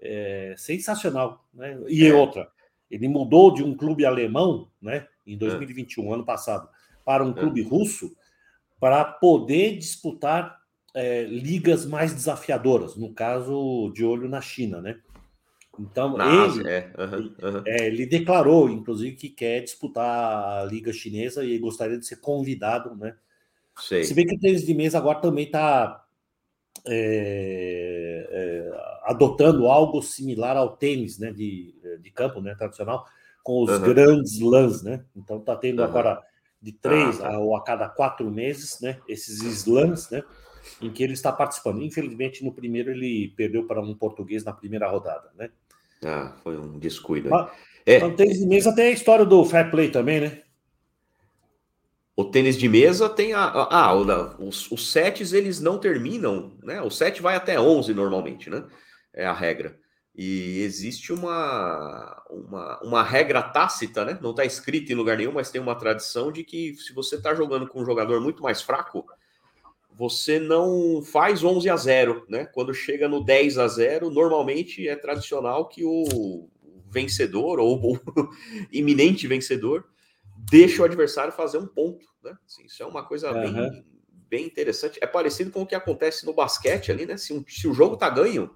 É, sensacional, né? E é. outra, ele mudou de um clube alemão, né? Em 2021, é. ano passado, para um é. clube russo para poder disputar é, ligas mais desafiadoras, no caso de olho na China, né? Então ele, é. Uhum, uhum. É, ele declarou, inclusive, que quer disputar a liga chinesa e gostaria de ser convidado, né? Sei. Se bem que o tênis de mesa agora também está é, é, adotando algo similar ao tênis, né? De, de campo, né? Tradicional, com os uhum. grandes lãs, né? Então está tendo agora de três ah, tá. ou a cada quatro meses, né? Esses slams, né? Em que ele está participando. Infelizmente, no primeiro ele perdeu para um português na primeira rodada, né? Ah, foi um descuido. Mas, é. Então, tênis de mesa tem a história do fair play também, né? O tênis de mesa tem a. Ah, os, os sets eles não terminam, né? O set vai até 11 normalmente, né? É a regra. E existe uma, uma, uma regra tácita, né? Não está escrito em lugar nenhum, mas tem uma tradição de que se você está jogando com um jogador muito mais fraco, você não faz 11 a 0, né? Quando chega no 10 a 0, normalmente é tradicional que o vencedor ou o iminente vencedor deixa o adversário fazer um ponto, né? Assim, isso é uma coisa uhum. bem, bem interessante. É parecido com o que acontece no basquete ali, né? Se, um, se o jogo tá ganho,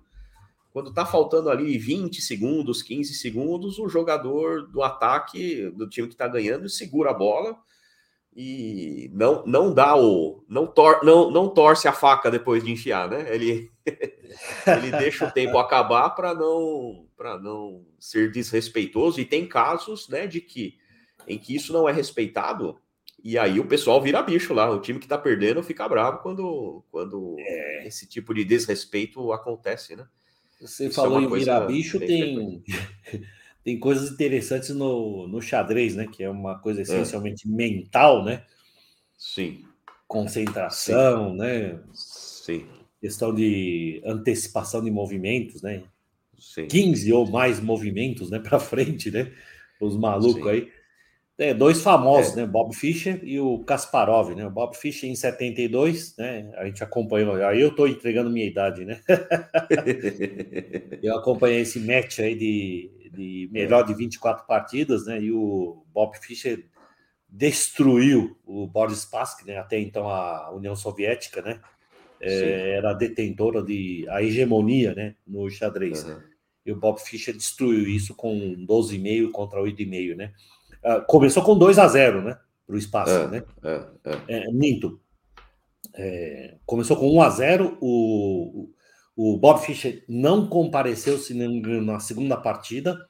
quando tá faltando ali 20 segundos, 15 segundos, o jogador do ataque do time que está ganhando segura a bola e não não dá o não, tor, não, não torce a faca depois de enfiar, né? Ele ele deixa o tempo acabar para não para não ser desrespeitoso e tem casos, né, de que em que isso não é respeitado e aí o pessoal vira bicho lá, o time que tá perdendo fica bravo quando quando é. esse tipo de desrespeito acontece, né? Você Isso é falou é em virar bicho, tem, tem coisas interessantes no, no xadrez, né? Que é uma coisa é. essencialmente é. mental, né? Sim. Concentração, Sim. né? Sim. Questão de antecipação de movimentos, né? Sim. 15 ou mais movimentos, né? Para frente, né? Os malucos Sim. aí. É, dois famosos, é. né? Bob Fischer e o Kasparov, né? O Bob Fischer em 72, né? A gente acompanhou, aí eu estou entregando minha idade, né? eu acompanhei esse match aí de, de melhor de 24 partidas, né? E o Bob Fischer destruiu o Boris Spassky, né? Até então a União Soviética, né? É, era detentora de a hegemonia, né? No xadrez. Uhum. E o Bob Fischer destruiu isso com 12,5 contra 8,5, né? Uh, começou com 2 a 0 né? Para o espaço, é, né? É, é. é minto. É, começou com 1 a 0 o, o Bob Fischer não compareceu se não na segunda partida,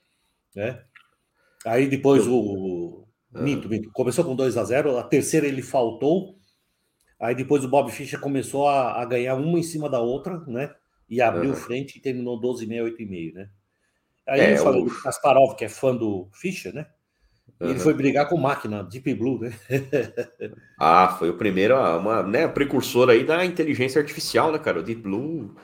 né? Aí depois o. Minto, minto. Começou com 2 a 0 a terceira ele faltou. Aí depois o Bob Fischer começou a, a ganhar uma em cima da outra, né? E abriu frente e terminou 12,5, 8,5, né? Aí é, eu falei o... Kasparov, que é fã do Fischer, né? Uhum. Ele foi brigar com máquina, Deep Blue, né? ah, foi o primeiro, uma né, precursor aí da inteligência artificial, né, cara? O Deep Blue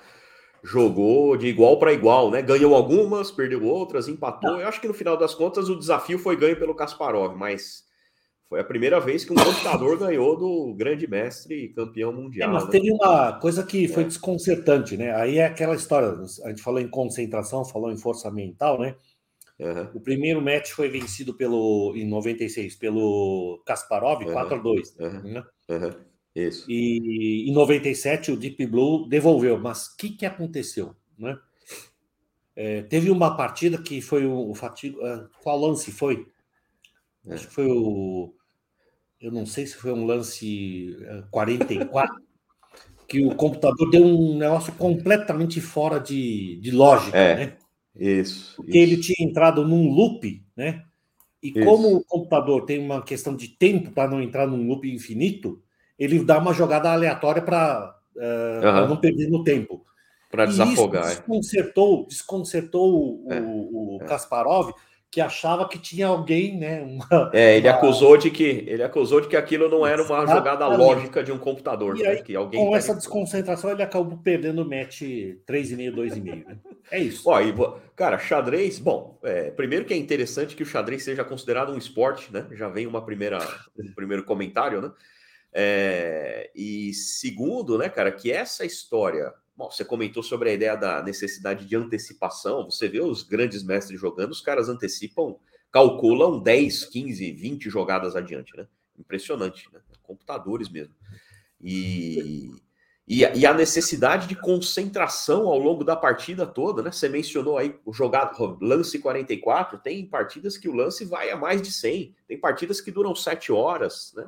jogou de igual para igual, né? Ganhou algumas, perdeu outras, empatou. Eu acho que no final das contas o desafio foi ganho pelo Kasparov, mas foi a primeira vez que um computador ganhou do grande mestre campeão mundial. É, mas né? teve uma coisa que foi é. desconcertante, né? Aí é aquela história, a gente falou em concentração, falou em força mental, né? Uhum. O primeiro match foi vencido pelo em 96 pelo Kasparov, uhum. 4 a 2 uhum. né? Isso. E em 97 o Deep Blue devolveu, mas o que, que aconteceu? Né? É, teve uma partida que foi o, o fatigo. Uh, qual lance foi? É. Acho que foi o. Eu não sei se foi um lance uh, 44, que o computador deu um negócio completamente fora de, de lógica, é. né? Isso. Porque isso. ele tinha entrado num loop, né? E Isso. como o computador tem uma questão de tempo para não entrar num loop infinito, ele dá uma jogada aleatória para uh, uhum. não perder no tempo. Para desafogar. Isso é. desconcertou, desconcertou é. o, o é. Kasparov, que achava que tinha alguém, né? Uma, é, ele uma... acusou de que ele acusou de que aquilo não era uma Exatamente. jogada lógica de um computador, né? Aí, que alguém com essa desconcentração ele acabou perdendo o match 3,5, 2,5. Né? É isso. Ó, e, cara, xadrez, bom, é, primeiro que é interessante que o xadrez seja considerado um esporte, né? Já vem uma primeira, um primeiro comentário, né? É, e segundo, né, cara, que essa história Bom, você comentou sobre a ideia da necessidade de antecipação. Você vê os grandes mestres jogando, os caras antecipam, calculam 10, 15, 20 jogadas adiante, né? Impressionante, né? Computadores mesmo. E, e, e, a necessidade de concentração ao longo da partida toda, né? Você mencionou aí o jogado lance 44, tem partidas que o lance vai a mais de 100, tem partidas que duram 7 horas, né?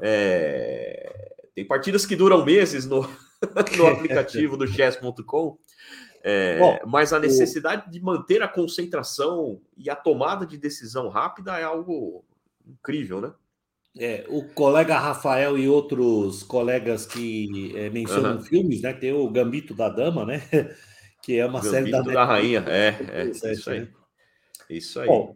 É, tem partidas que duram meses no, no aplicativo do chess.com. É, mas a necessidade o... de manter a concentração e a tomada de decisão rápida é algo incrível, né? É, o colega Rafael e outros colegas que é, mencionam uhum. filmes, né? Tem o Gambito da Dama, né? Que é uma Gambito série da, da Rainha. É, é, isso aí. Né? Isso aí. Bom,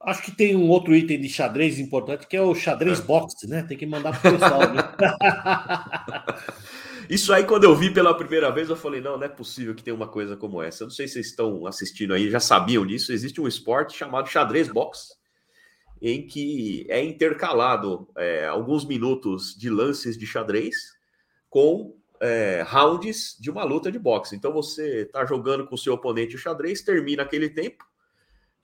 acho que tem um outro item de xadrez importante que é o xadrez é. box, né? Tem que mandar para o pessoal. Né? Isso aí, quando eu vi pela primeira vez, eu falei: não, não é possível que tenha uma coisa como essa. Eu não sei se vocês estão assistindo aí, já sabiam disso. Existe um esporte chamado xadrez box, em que é intercalado é, alguns minutos de lances de xadrez com é, rounds de uma luta de boxe. Então você está jogando com o seu oponente o xadrez, termina aquele tempo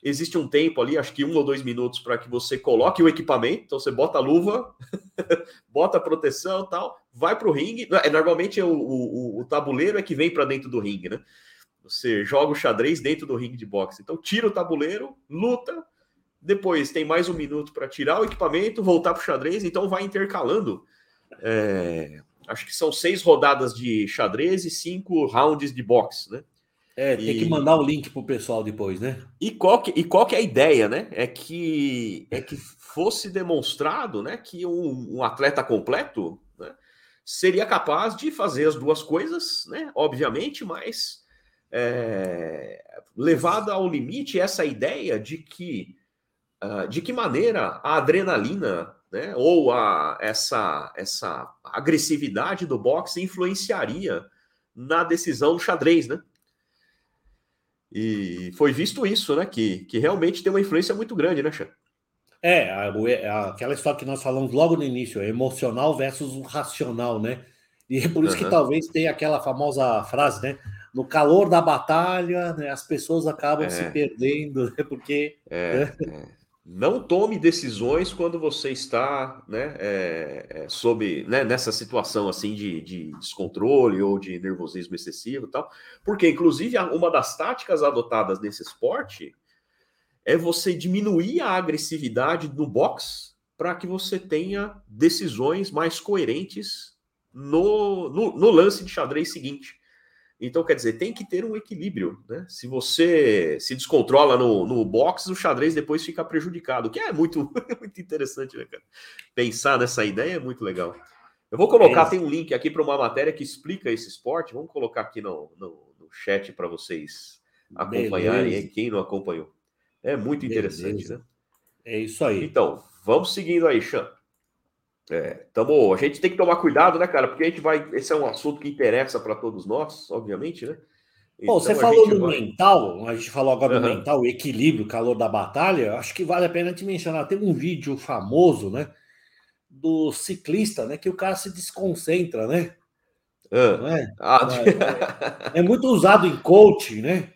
existe um tempo ali, acho que um ou dois minutos, para que você coloque o equipamento. Então você bota a luva, bota a proteção tal, vai para o ringue. É, normalmente o, o, o, tabuleiro é que vem para dentro do ringue, né? Você joga o xadrez dentro do ringue de boxe. Então tira o tabuleiro, luta, depois tem mais um minuto para tirar o equipamento, voltar para o xadrez, então vai intercalando. É, acho que são seis rodadas de xadrez e cinco rounds de boxe, né? É, tem e... que mandar o link pro pessoal depois, né? E qual que, e qual que é a ideia, né? É que, é que fosse demonstrado né, que um, um atleta completo né, seria capaz de fazer as duas coisas, né? Obviamente, mas é, levada ao limite essa ideia de que uh, de que maneira a adrenalina né, ou a, essa, essa agressividade do boxe influenciaria na decisão do xadrez, né? E foi visto isso, né? Que, que realmente tem uma influência muito grande, né, Xan? É, a, a, aquela história que nós falamos logo no início, emocional versus racional, né? E é por isso uhum. que talvez tenha aquela famosa frase, né? No calor da batalha, né, as pessoas acabam é. se perdendo, né? Porque. É, né? é não tome decisões quando você está né, é, é, sob né, nessa situação assim de, de, descontrole ou de nervosismo excessivo tal, porque inclusive uma das táticas adotadas nesse esporte é você diminuir a agressividade no box para que você tenha decisões mais coerentes no, no, no lance de xadrez seguinte. Então, quer dizer, tem que ter um equilíbrio, né? Se você se descontrola no, no box, o xadrez depois fica prejudicado, que é muito, muito interessante, né, cara? Pensar nessa ideia é muito legal. Eu vou colocar, é tem um link aqui para uma matéria que explica esse esporte. Vamos colocar aqui no, no, no chat para vocês acompanharem, Beleza. quem não acompanhou. É muito interessante, Beleza. né? É isso aí. Então, vamos seguindo aí, Xan. É, tamo, a gente tem que tomar cuidado, né, cara? Porque a gente vai. Esse é um assunto que interessa para todos nós, obviamente, né? Então, Bom, você falou do vai... mental, a gente falou agora uhum. do mental, o equilíbrio, o calor da batalha. Acho que vale a pena te mencionar. Tem um vídeo famoso, né? Do ciclista, né? Que o cara se desconcentra, né? Uhum. É? Ah, é, é, muito usado em coaching, né?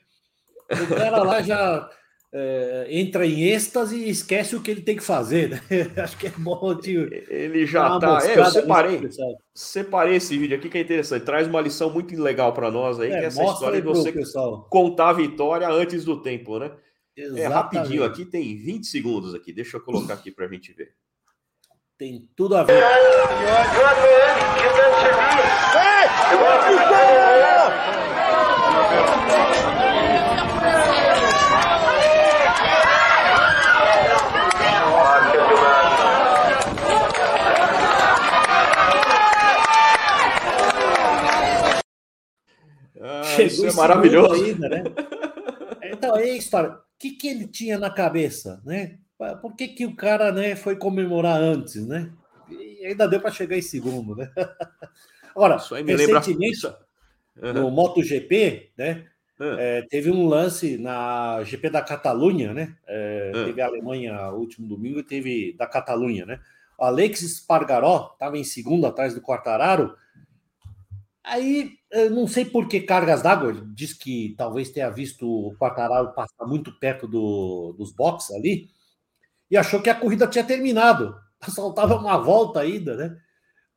O cara lá já é, entra em êxtase e esquece o que ele tem que fazer, né? Acho que é bom de. Ele já tá. É, eu separei. Separei esse vídeo aqui que é interessante. Traz uma lição muito legal para nós aí, é, que é essa história de você contar a vitória antes do tempo, né? Exatamente. É rapidinho aqui, tem 20 segundos aqui. Deixa eu colocar aqui para a gente ver. Tem tudo a ver. Isso é maravilhoso. Ainda, né? Então, é a história. O que, que ele tinha na cabeça, né? Por que, que o cara né, foi comemorar antes, né? E ainda deu para chegar em segundo, né? Agora, recentemente, lembra... uhum. no MotoGP, né? Uhum. É, teve um lance na GP da Catalunha, né? É, uhum. Teve a Alemanha último domingo e teve da Catalunha, né? O Alex Spargaró estava em segundo atrás do Quartararo. Aí, não sei por que cargas d'água, ele diz que talvez tenha visto o Quartararo passar muito perto do, dos boxes ali e achou que a corrida tinha terminado. Faltava uma volta ainda, né?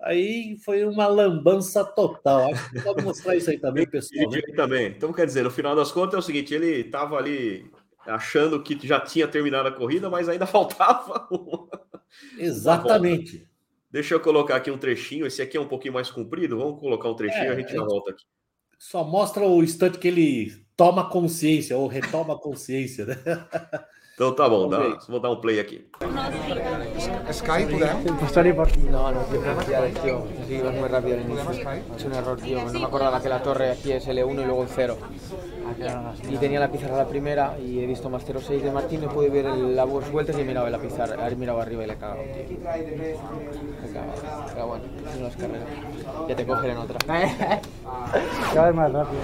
Aí foi uma lambança total. Acho que pode mostrar isso aí também, pessoal. Né? também. Então, quer dizer, no final das contas é o seguinte: ele estava ali achando que já tinha terminado a corrida, mas ainda faltava. Exatamente. Deixa eu colocar aqui um trechinho. Esse aqui é um pouquinho mais comprido. Vamos colocar um trechinho e é, a gente já volta aqui. Só mostra o instante que ele toma consciência ou retoma consciência, né? Então tá bom, dá, vou dar um play aqui. Skype, No, no, tío, tío. Sí, ibas muy rápido al inicio. Es un error, tío. No me acordaba que la torre aquí es L1 y luego el 0. Y tenía la pizarra la primera y he visto más 06 de Martín, no pude ver las vueltas y he mirado la pizarra, he mirado arriba y le he cagado. Tío. Le he cagado. Pero bueno, no es carrera. Ya te cogeré en otra. Cada vez más rápido.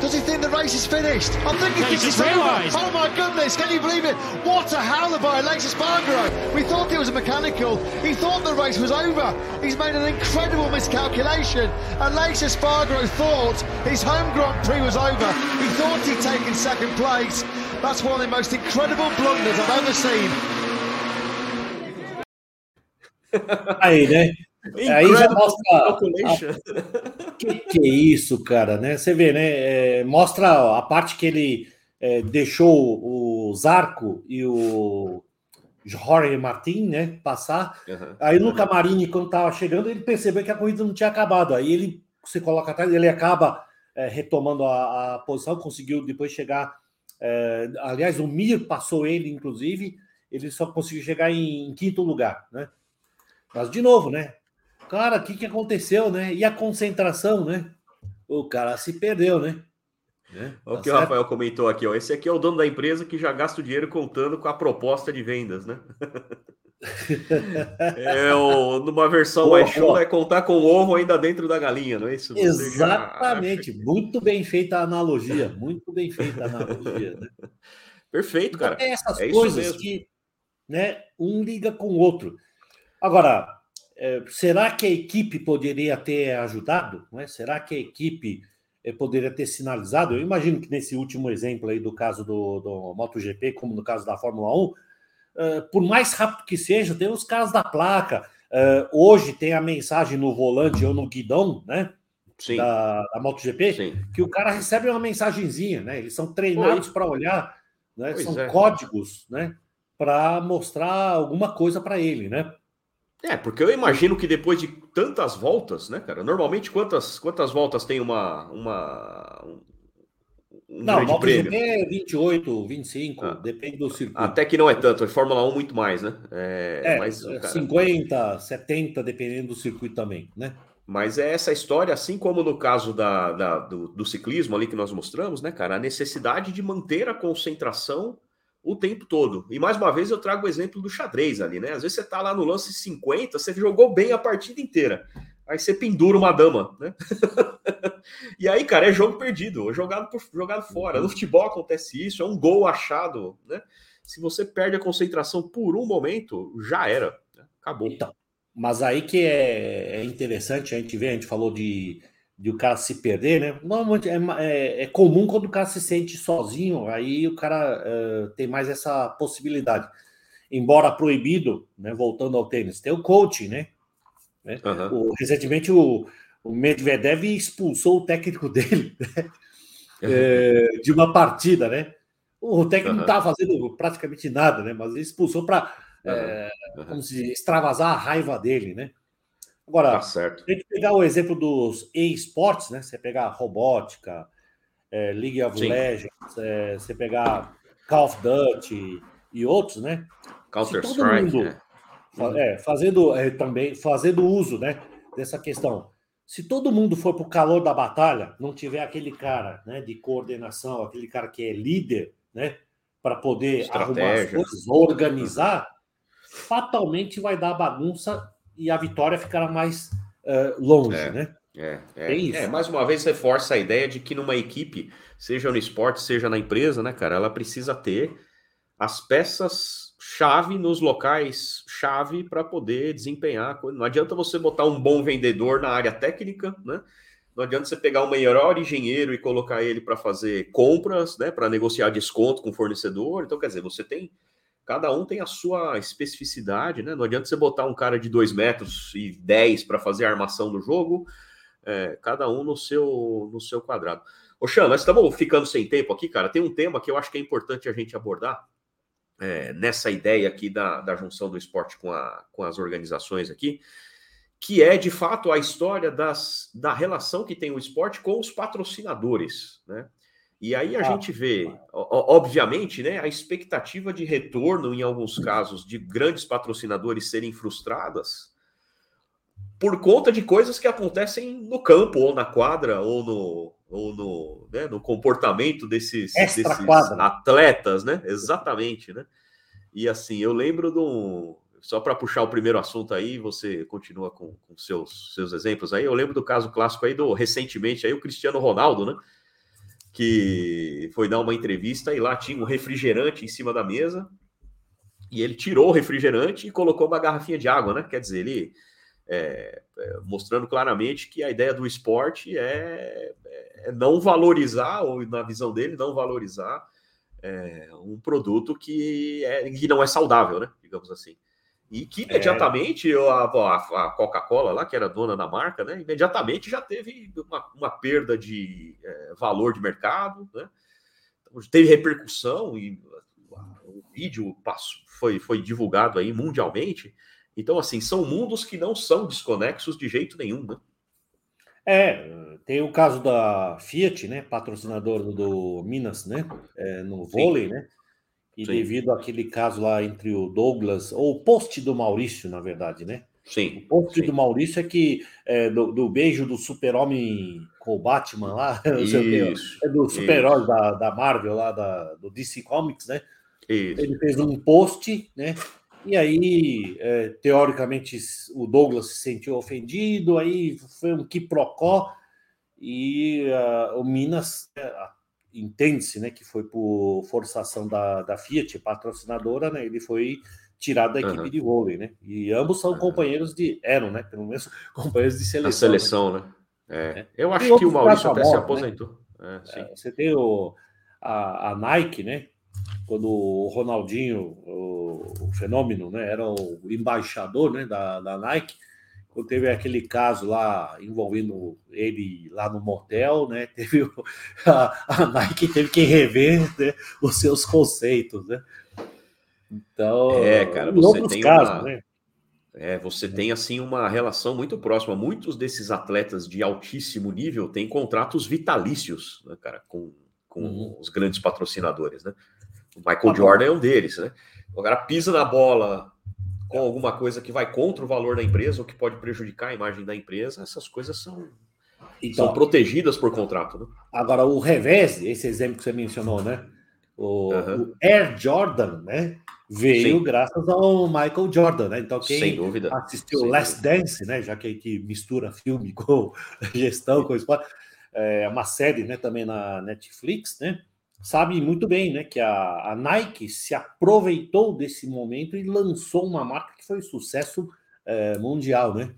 Does he think the race is finished? I think he thinks it's realised. over. Oh my goodness, can you believe it? What a howler by Alexis Spargaro. We thought it was a mechanical. He thought the race was over. He's made an incredible miscalculation. Alexis Spargaro thought his home Grand Prix was over. He thought he'd taken second place. That's one of the most incredible blunders I've ever seen. Aí, né? Aí já mostra. A... Que, que é isso, cara, né? Você vê, né? É, mostra a parte que ele é, deixou o Zarco e o Jorge Martin, né? Passar. Uhum. Aí no camarim, quando tava chegando, ele percebeu que a corrida não tinha acabado. Aí ele se coloca atrás, ele acaba é, retomando a, a, posição, conseguiu depois chegar. É, aliás, o Mir passou ele, inclusive, ele só conseguiu chegar em, em quinto lugar, né? Mas de novo, né? Cara, o que, que aconteceu, né? E a concentração, né? O cara se perdeu, né? É, o tá que certo? o Rafael comentou aqui, ó. Esse aqui é o dono da empresa que já gasta o dinheiro contando com a proposta de vendas, né? é o, numa versão mais show, é contar com o ovo ainda dentro da galinha, não é isso? Exatamente, muito bem feita a analogia, muito bem feita a analogia. Né? Perfeito, então, cara. Então, essas é coisas que né, um liga com o outro. Agora, é, será que a equipe poderia ter ajudado? É? Será que a equipe é, poderia ter sinalizado? Eu imagino que nesse último exemplo aí do caso do, do MotoGP, como no caso da Fórmula 1, é, por mais rápido que seja, tem os casos da placa. hoje tem a mensagem no volante ou no guidão, né? Sim. Da, da MotoGP, Sim. que o cara recebe uma mensagenzinha, né? Eles são treinados para olhar, né? São é. códigos, né? Para mostrar alguma coisa para ele, né? É, porque eu imagino que depois de tantas voltas, né, cara? Normalmente quantas, quantas voltas tem uma. uma um não, grande prêmio? é 28, 25, ah, depende do circuito. Até que não é tanto, a Fórmula 1 muito mais, né? É, é mas, cara... 50, 70, dependendo do circuito também, né? Mas é essa história, assim como no caso da, da do, do, ciclismo ali que nós mostramos, né, cara? A necessidade de manter a concentração o tempo todo. E mais uma vez eu trago o exemplo do xadrez ali, né? Às vezes você tá lá no lance 50, você jogou bem a partida inteira. Aí você pendura uma dama, né? e aí, cara, é jogo perdido, jogado, por, jogado fora. No futebol acontece isso, é um gol achado, né? Se você perde a concentração por um momento, já era. Né? Acabou. Então, mas aí que é, é interessante a gente ver, a gente falou de de o cara se perder, né? Normalmente é, é, é, comum quando o cara se sente sozinho, aí o cara uh, tem mais essa possibilidade. Embora proibido, né? Voltando ao tênis, tem o coaching, né? Uhum. O, recentemente o, o Medvedev expulsou o técnico dele né? uhum. é, de uma partida, né? O técnico uhum. não estava fazendo praticamente nada, né? Mas ele expulsou para é, como se extravasar a raiva dele, né? Agora, tá certo. tem que pegar o exemplo dos e-sports, né? Você pegar robótica, é, League of Sim. Legends, é, você pegar Call of Duty e outros, né? Counter Strike, mundo, né? é, fazendo é, também fazendo uso, né? Dessa questão. Se todo mundo for para o calor da batalha, não tiver aquele cara né, de coordenação, aquele cara que é líder, né, para poder Estratégia. arrumar as coisas, organizar, fatalmente vai dar bagunça e a vitória ficará mais uh, longe, é, né? É, é, é, é, mais uma vez reforça a ideia de que numa equipe, seja no esporte, seja na empresa, né, cara, ela precisa ter as peças chave nos locais chave para poder desempenhar. Não adianta você botar um bom vendedor na área técnica, né? Não adianta você pegar o melhor engenheiro e colocar ele para fazer compras, né? Para negociar desconto com o fornecedor. Então, quer dizer, você tem. Cada um tem a sua especificidade, né? Não adianta você botar um cara de 2 metros e 10 para fazer a armação do jogo, é, cada um no seu, no seu quadrado. Ô, Xan, nós estamos ficando sem tempo aqui, cara. Tem um tema que eu acho que é importante a gente abordar, é, nessa ideia aqui da, da junção do esporte com, a, com as organizações aqui, que é de fato a história das, da relação que tem o esporte com os patrocinadores, né? E aí a ah, gente vê, obviamente, né, a expectativa de retorno, em alguns casos, de grandes patrocinadores serem frustradas por conta de coisas que acontecem no campo, ou na quadra, ou no, ou no, né, no comportamento desses, desses atletas, né? Exatamente, né? E assim, eu lembro do. Só para puxar o primeiro assunto aí, você continua com, com, seus, seus exemplos aí. Eu lembro do caso clássico aí do recentemente aí o Cristiano Ronaldo, né? Que foi dar uma entrevista e lá tinha um refrigerante em cima da mesa e ele tirou o refrigerante e colocou uma garrafinha de água, né? Quer dizer, ele é, é, mostrando claramente que a ideia do esporte é, é, não valorizar, ou na visão dele, não valorizar é, um produto que, é, que não é saudável, né? Digamos assim. E que é. imediatamente a, a, a Coca-Cola, lá, que era dona da marca, né? Imediatamente já teve uma, uma perda de é, valor de mercado, né? Então, teve repercussão e o vídeo passou, foi, foi divulgado aí mundialmente. Então, assim, são mundos que não são desconexos de jeito nenhum, né? É, tem o caso da Fiat, né, patrocinador do Minas, né, é, no vôlei, Sim. né, e Sim. devido àquele caso lá entre o Douglas, ou o post do Maurício, na verdade, né? Sim. O post Sim. do Maurício é que é, do, do, beijo do super-homem com o Batman lá, isso, é do super-herói da, da Marvel lá, da, do DC Comics, né? Isso. Ele fez um post, né? E aí, é, teoricamente, o Douglas se sentiu ofendido, aí foi um quiprocó, e uh, o Minas é, entende-se né, que foi por forçação da, da Fiat, patrocinadora, né, ele foi tirado da equipe uhum. de vôlei, né? E ambos são uhum. companheiros de. eram, né? Pelo menos companheiros de seleção. A seleção, né? né? É. É. Eu acho que o Maurício até se né? aposentou. Né? É, você tem o, a, a Nike, né? quando o Ronaldinho, o, o, fenômeno, né, era o embaixador né, da, da Nike, quando teve aquele caso lá envolvendo ele lá no motel, né, teve a, a Nike teve que rever né, os seus conceitos, né? Então, é, cara, você tem casos, uma... né? É, você tem assim uma relação muito próxima. Muitos desses atletas de altíssimo nível têm contratos vitalícios, né, cara, com, com uhum. os grandes patrocinadores, né? O Michael Jordan é um deles, né? O cara pisa na bola com alguma coisa que vai contra o valor da empresa ou que pode prejudicar a imagem da empresa, essas coisas são, então, são protegidas por contrato. Né? Agora, o revés, esse exemplo que você mencionou, né? O, uhum. o Air Jordan, né? Veio Sim. graças ao Michael Jordan, né? Então, quem assistiu Sem Last dúvida. Dance, né? Já que a gente mistura filme com gestão, com esporte, é uma série, né? Também na Netflix, né? Sabe muito bem né, que a, a, Nike se aproveitou desse momento e lançou uma marca que foi sucesso é, mundial, né?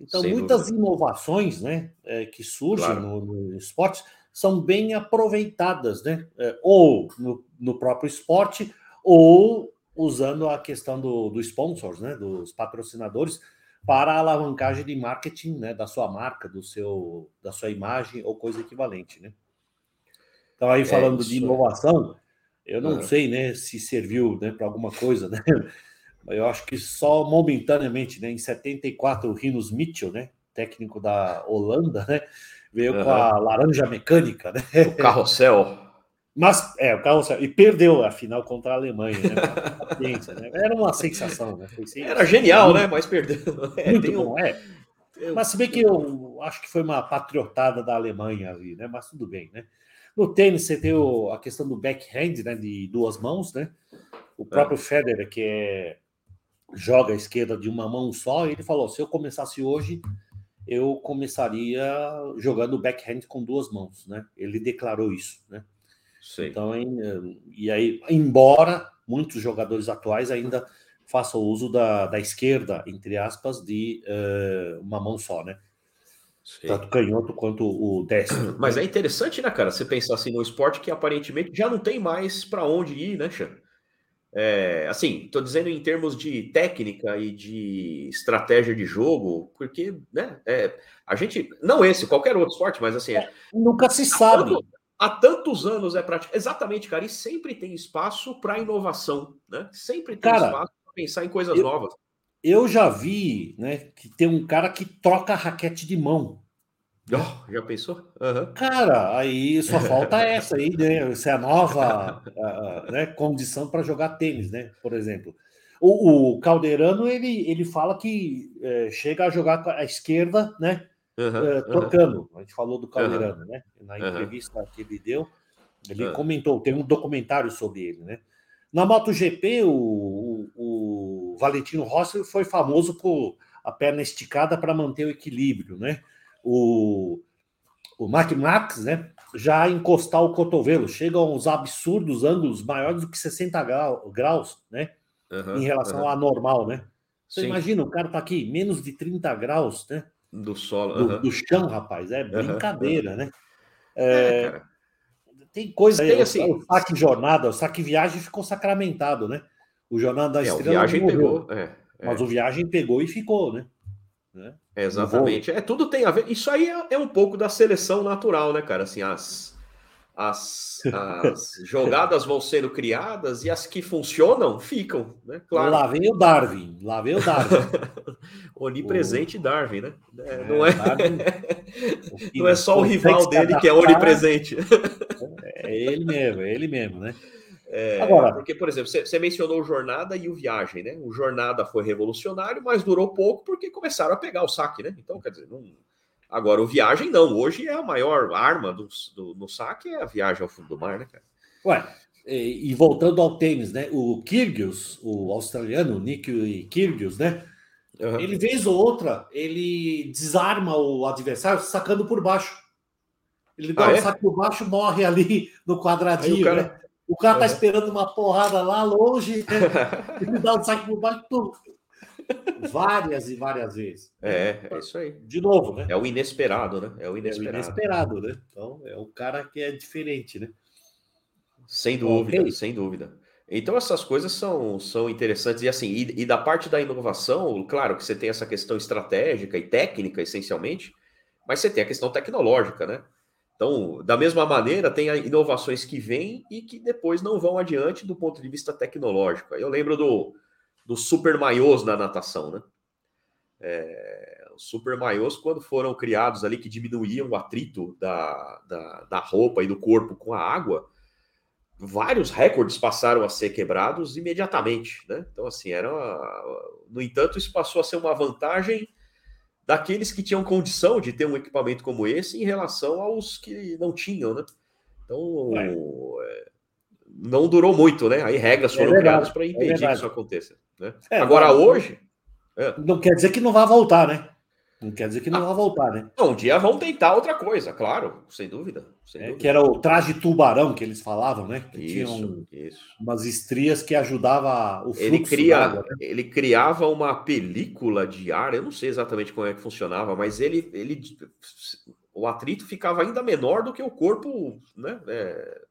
Então, Sem muitas dúvida. inovações né, é, que surgem claro. no, no, esporte são bem aproveitadas, né? É, ou no, no, próprio esporte, ou usando a questão do, do sponsors, né, dos patrocinadores, para a alavancagem de marketing né, da sua marca, do seu, da sua imagem ou coisa equivalente, né? Então, aí é falando é de inovação, eu não uhum. sei né, se serviu né, para alguma coisa, né? Eu acho que só momentaneamente, né? Em 74, o Rinos Mitchell, né? Técnico da Holanda, né? Veio uhum. com a laranja mecânica, né? O carrossel. Mas, é, o carrossel. E perdeu a final contra a Alemanha, né? né? Era uma sensação, né? Era genial, né? Mas perdeu. É, Muito bom, um... é. Mas se bem que eu acho que foi uma patriotada da Alemanha ali, né? Mas tudo bem, né? No tênis você tem o, a questão do backhand, né? De duas mãos, né? O é. próprio é. Federer, que é, joga a esquerda de uma mão só, ele falou: se eu começasse hoje, eu começaria jogando backhand com duas mãos, né? Ele declarou isso, né? Sim. Então, e aí, embora muitos jogadores atuais ainda façam uso da, da esquerda, entre aspas, de uh, uma mão só, né? Sim. Tanto canhoto quanto o destro. Mas é interessante, né, cara? Você pensar assim no esporte que aparentemente já não tem mais para onde ir, né, Xan? É, assim, estou dizendo em termos de técnica e de estratégia de jogo, porque né, é, a gente, não esse, qualquer outro esporte, mas assim. É, nunca se sabe. Tanto, há tantos anos é prática. Exatamente, cara, e sempre tem espaço para inovação, né? Sempre tem cara, espaço para pensar em coisas eu, novas. Eu já vi, né, que tem um cara que troca raquete de mão. Oh, já pensou? Uhum. Cara, aí só falta essa aí, né? Essa é a nova uh, né, condição para jogar tênis, né? Por exemplo. O, o Caldeirano, ele, ele fala que é, chega a jogar com a esquerda, né? Uhum, é, tocando. Uhum. A gente falou do Caldeirano, né? Na entrevista que ele deu, ele comentou, tem um documentário sobre ele, né? Na MotoGP, o, o, o Valentino Rossi foi famoso por a perna esticada para manter o equilíbrio, né? o, o Mark Max, né? Já encostar o cotovelo, chega a uns absurdos ângulos maiores do que 60 graus, né? Uhum, em relação uhum. ao normal, né? Você Sim. imagina, o cara tá aqui, menos de 30 graus, né? Do solo, uhum. do, do, chão, rapaz, é brincadeira, né? É, é, tem coisa aí, assim, o saque jornada, o saque viagem ficou sacramentado, né? O jornada da é, estrela. Viagem pegou, é, mas o viagem pegou e ficou, né? Né? Exatamente. É, tudo tem a ver. Isso aí é, é, um pouco da seleção natural, né, cara? Assim, as, as, as jogadas vão sendo criadas e as que funcionam ficam, né? Claro. Lá vem o Darwin, lá vem o Darwin. onipresente o... Darwin, né? É, é não é, Darwin, não é só o rival dele que é onipresente. É ele mesmo, é ele mesmo, né? É, Agora, porque, por exemplo, você, mencionou o Jornada e o Viagem, né? O Jornada foi revolucionário, mas durou pouco porque começaram a pegar o saque, né? Então, quer dizer, não... agora o Viagem não. Hoje é a maior arma do, do, no saque é a viagem ao fundo do mar, né, cara? Ué, e, e voltando ao tênis, né? O Kyrgios, o australiano, o Nick Kyrgios, né? Uhum. Ele vez ou outra, ele desarma o adversário sacando por baixo. Ele dá ah, um é? saque por baixo, morre ali no quadradinho, cara... né? O cara tá esperando uma porrada lá longe, né? ele dá um saque por baixo, pum. Várias e várias vezes. É, é isso aí. De novo, né? É o inesperado, né? É o inesperado. É o inesperado, né? Então, é o cara que é diferente, né? Sem dúvida, okay. sem dúvida. Então, essas coisas são, são interessantes. E assim, e, e da parte da inovação, claro que você tem essa questão estratégica e técnica, essencialmente, mas você tem a questão tecnológica, né? Então, da mesma maneira, tem inovações que vêm e que depois não vão adiante do ponto de vista tecnológico. Eu lembro do, do super maiôs na natação, né? É, os super maiôs, quando foram criados ali, que diminuíam o atrito da, da, da roupa e do corpo com a água, vários recordes passaram a ser quebrados imediatamente, né? Então, assim, era. Uma... No entanto, isso passou a ser uma vantagem daqueles que tinham condição de ter um equipamento como esse em relação aos que não tinham, né? Então, é. não durou muito, né? Aí regras é foram é criadas para impedir é que isso aconteça. Né? É, Agora, hoje. É. Não quer dizer que não vai voltar, né? Não quer dizer que não ah, vai voltar, né? um dia vão tentar outra coisa, claro, sem dúvida. Sem é, dúvida. Que era o traje tubarão que eles falavam, né? Que isso, tinham isso. umas estrias que ajudava o fluxo ele cria, né? Ele criava uma película de ar, eu não sei exatamente como é que funcionava, mas ele, ele o atrito ficava ainda menor do que o corpo, né? É,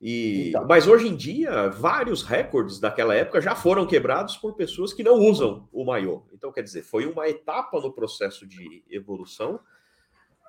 e, então. Mas hoje em dia, vários recordes daquela época já foram quebrados por pessoas que não usam o maiô. Então, quer dizer, foi uma etapa no processo de evolução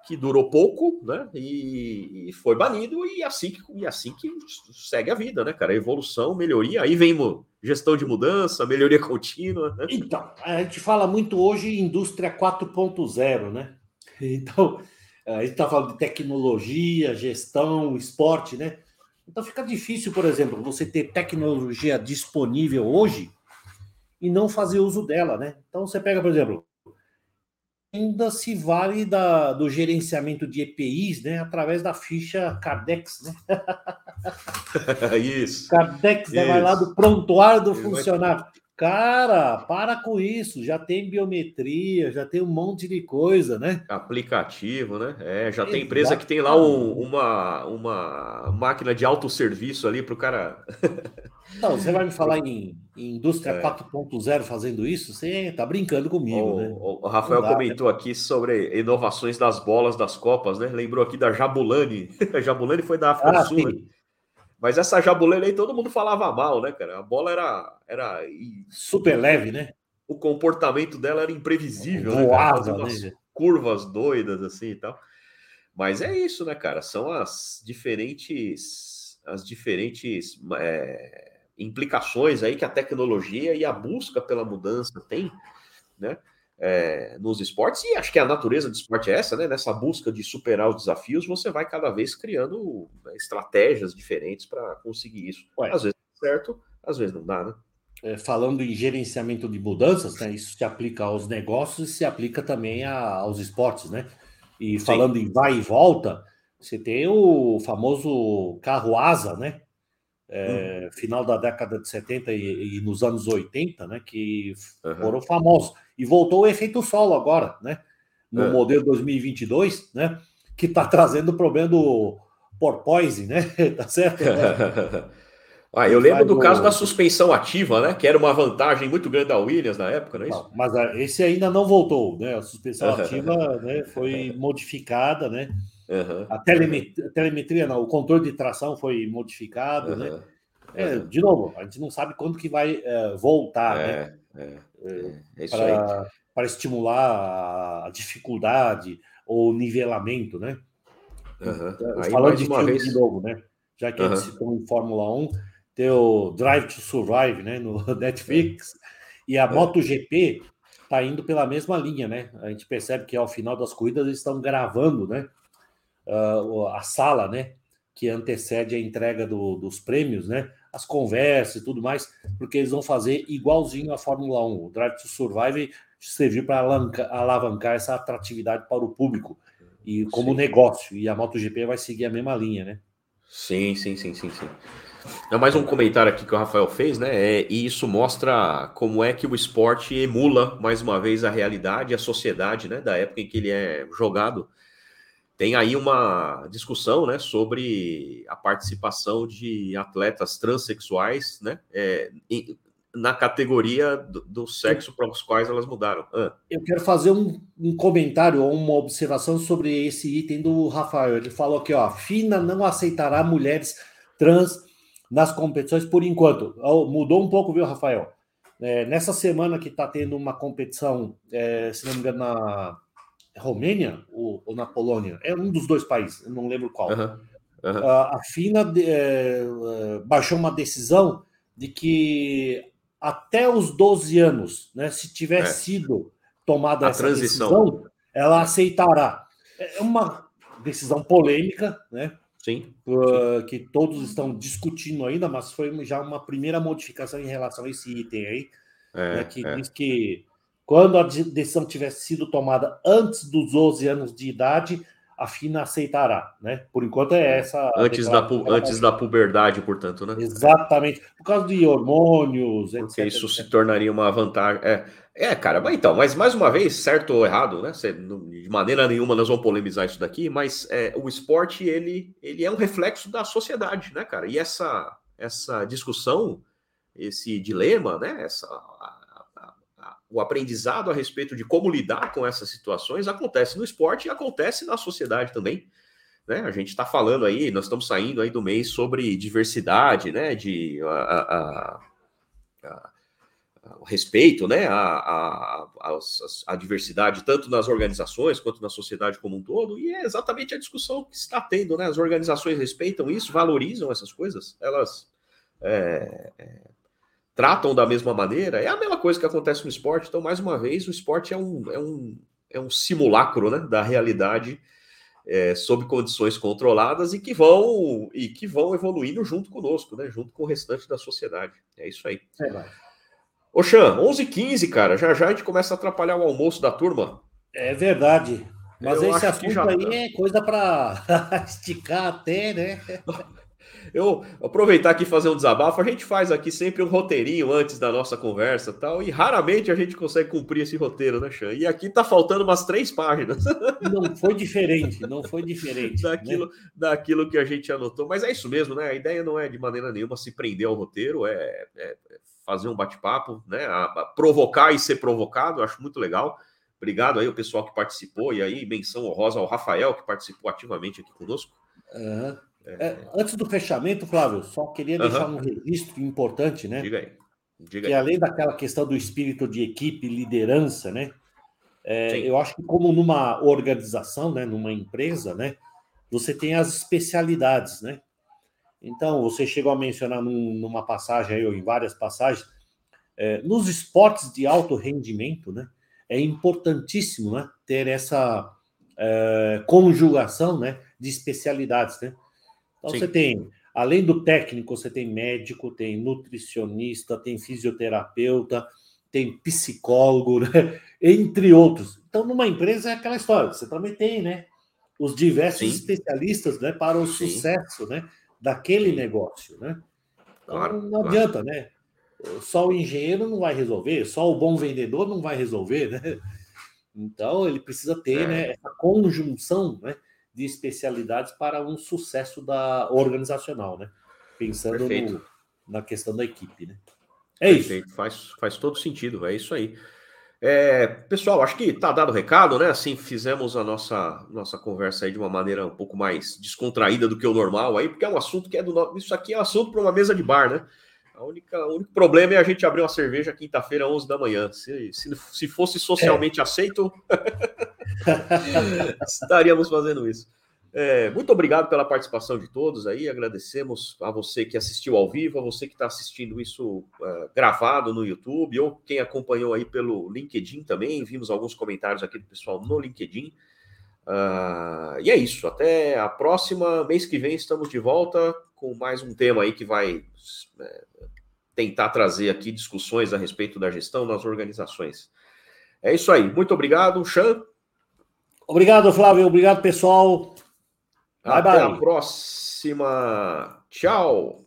que durou pouco, né? E, e foi banido, e assim, que, e assim que segue a vida, né, cara? Evolução, melhoria, aí vem gestão de mudança, melhoria contínua. Né? Então, a gente fala muito hoje indústria 4.0, né? Então, a gente está falando de tecnologia, gestão, esporte, né? Então fica difícil, por exemplo, você ter tecnologia disponível hoje e não fazer uso dela, né? Então você pega, por exemplo, ainda se vale da, do gerenciamento de EPIs, né, através da ficha Cardex, né? isso. Cardex, né, vai lá do prontuário do funcionário. Cara, para com isso. Já tem biometria, já tem um monte de coisa, né? Aplicativo, né? É, já tem empresa que tem lá um, uma, uma máquina de autosserviço ali para o cara. Não, você vai me falar em, em indústria é. 4.0 fazendo isso? Você tá brincando comigo, o, né? O, Rafael dá, comentou né? aqui sobre inovações das bolas das Copas, né? Lembrou aqui da Jabulani. a Jabulani foi da África ah, do Sul, né? Mas essa Jabulani aí todo mundo falava mal, né, cara? A bola era. era Super leve, né? O comportamento dela era imprevisível, né, Voava, né? Curvas doidas assim e tal. Mas é isso, né, cara? São as diferentes. As diferentes. É, implicações aí que a tecnologia e a busca pela mudança tem, né? É, nos esportes, e acho que a natureza do esporte é essa, né? Nessa busca de superar os desafios, você vai cada vez criando né, estratégias diferentes para conseguir isso. Ué. Às vezes certo, às vezes não dá, né? É, falando em gerenciamento de mudanças, né, isso se aplica aos negócios e se aplica também a, aos esportes, né? E falando Sim. em vai e volta, você tem o famoso carro asa, né? É, uhum. final da década de 70 e, e, nos anos 80, né, que uhum. foram famosos. E voltou o efeito solo agora, né, no uhum. modelo 2022, né, que está trazendo o problema do porpoise, né, tá certo? ah, eu lembro do, do caso da suspensão ativa, né, que era uma vantagem muito grande da Williams na época, não é isso? Mas esse ainda não voltou, né, a suspensão ativa né, foi modificada, né, Uhum, a telemetria, telemetria, não, o controle de tração foi modificado, uhum, né? É, De novo, a gente não sabe quando que vai é, voltar, é, né? É, é, é para, para, estimular a dificuldade ou nivelamento, né? Uhum. Aí, Falando de filme vez... de novo, né? Já que a gente citou em Fórmula 1, tem o Drive to Survive, né? No Netflix, e a é. MotoGP está indo pela mesma linha, né? A gente percebe que ao final das corridas eles estão gravando, né? Uh, a sala, né? Que antecede a entrega do, dos prêmios, né? As conversas e tudo mais, porque eles vão fazer igualzinho a Fórmula 1. O Drive to Survive servir para alavancar essa atratividade para o público e como sim. negócio. E a MotoGP vai seguir a mesma linha, né? Sim, sim, sim, sim, sim. É mais um comentário aqui que o Rafael fez, né? É, e isso mostra como é que o esporte emula mais uma vez a realidade, a sociedade, né? Da época em que ele é jogado tem aí uma discussão né, sobre a participação de atletas transexuais né, é, na categoria do, do sexo para os quais elas mudaram. Ah. Eu quero fazer um, um, comentário ou uma observação sobre esse item do Rafael. Ele falou que ó, FINA não aceitará mulheres trans nas competições por enquanto. Mudou um pouco, viu, Rafael? É, nessa semana que está tendo uma competição, é, se não me engano, na Romênia ou, ou, na Polônia, é um dos dois países, eu não lembro qual. Uhum. Uhum. A, FINA de, é, baixou uma decisão de que até os 12 anos, né, se tiver é. sido tomada a essa transição. decisão, ela aceitará. É uma decisão polêmica, né? Sim, uh, que todos estão discutindo ainda, mas foi já uma primeira modificação em relação a esse item aí, é, né, que é. diz que quando a decisão tivesse sido tomada antes dos 12 anos de idade, a FINA aceitará, né? Por enquanto é essa. Antes, da, antes da puberdade, portanto, né? Exatamente. Por causa de hormônios, Porque etc, isso etc. se tornaria uma vantagem. É, é, cara, mas então, mas mais uma vez, certo ou errado, né? De maneira nenhuma nós vamos polemizar isso daqui, mas é, o esporte, ele, ele é um reflexo da sociedade, né, cara? E essa, essa discussão, esse dilema, né? Essa o aprendizado a respeito de como lidar com essas situações acontece no esporte e acontece na sociedade também. Né? A gente está falando aí, nós estamos saindo aí do mês sobre diversidade, né? De a, a, a, respeito, né? A, a, diversidade tanto nas organizações quanto na sociedade como um todo, e é exatamente a discussão que está tendo, né? As organizações respeitam isso, valorizam essas coisas, elas é, é, tratam da mesma maneira, é a mesma coisa que acontece no esporte. Então, mais uma vez, o esporte é um, é um, é um simulacro né, da realidade é, sob condições controladas e que vão e que vão evoluindo junto conosco, né, junto com o restante da sociedade. É isso aí. É, Ô, Xan, 11h15, cara, já já a gente começa a atrapalhar o almoço da turma. É verdade. Mas eu esse assunto aí tá. é coisa para esticar até, né? Eu aproveitar aqui e fazer um desabafo. A gente faz aqui sempre um roteirinho antes da nossa conversa tal, e raramente a gente consegue cumprir esse roteiro, né, Xan? E aqui tá faltando umas três páginas. Não foi diferente, não foi diferente. daquilo, né? daquilo que a gente anotou. Mas é isso mesmo, né? A ideia não é de maneira nenhuma se prender ao roteiro, é, é fazer um bate-papo, né? A, a provocar e ser provocado, acho muito legal. Obrigado aí o pessoal que participou, e aí menção honrosa ao Rafael, que participou ativamente aqui conosco. Uhum. É, antes do fechamento, Flávio, só queria deixar uhum. um registro importante, né? Diga aí. Diga que aí. além daquela questão do espírito de equipe, liderança, né? É, eu acho que como numa organização, né, numa empresa, né, você tem as especialidades, né? Então, você chegou a mencionar num, numa passagem aí, ou em várias passagens, é, nos esportes de alto rendimento, né? É importantíssimo, né? Ter essa é, conjugação, né? De especialidades, né? Então Sim. você tem, além do técnico, você tem médico, tem nutricionista, tem fisioterapeuta, tem psicólogo, né? entre outros. Então, numa empresa é aquela história, você também tem, né? Os diversos Sim. especialistas né, para o Sim. sucesso né, daquele negócio. Né? Então, claro, não claro. adianta, né? Só o engenheiro não vai resolver, só o bom vendedor não vai resolver, né? Então ele precisa ter é. né, essa conjunção né, de especialidades para um sucesso da organizacional, né? Pensando no, na questão da equipe, né? É Perfeito. isso. Faz, faz todo sentido, é isso aí. É, pessoal, acho que está dado o recado, né? Assim, fizemos a nossa, nossa conversa aí de uma maneira um pouco mais descontraída do que o normal aí, porque é um assunto que é do Isso aqui é um assunto para uma mesa de bar, né? A única, o único problema é a gente abrir uma cerveja quinta-feira, 11 da manhã. Se, se, se fosse socialmente é. aceito, estaríamos fazendo isso. É, muito obrigado pela participação de todos aí. Agradecemos a você que assistiu ao vivo, a você que está assistindo isso uh, gravado no YouTube, ou quem acompanhou aí pelo LinkedIn também. Vimos alguns comentários aqui do pessoal no LinkedIn. Uh, e é isso. Até a próxima. Mês que vem estamos de volta com mais um tema aí que vai é, tentar trazer aqui discussões a respeito da gestão nas organizações. É isso aí. Muito obrigado, Chan. Obrigado, Flávio. Obrigado, pessoal. Bye, Até bye. a próxima. Tchau.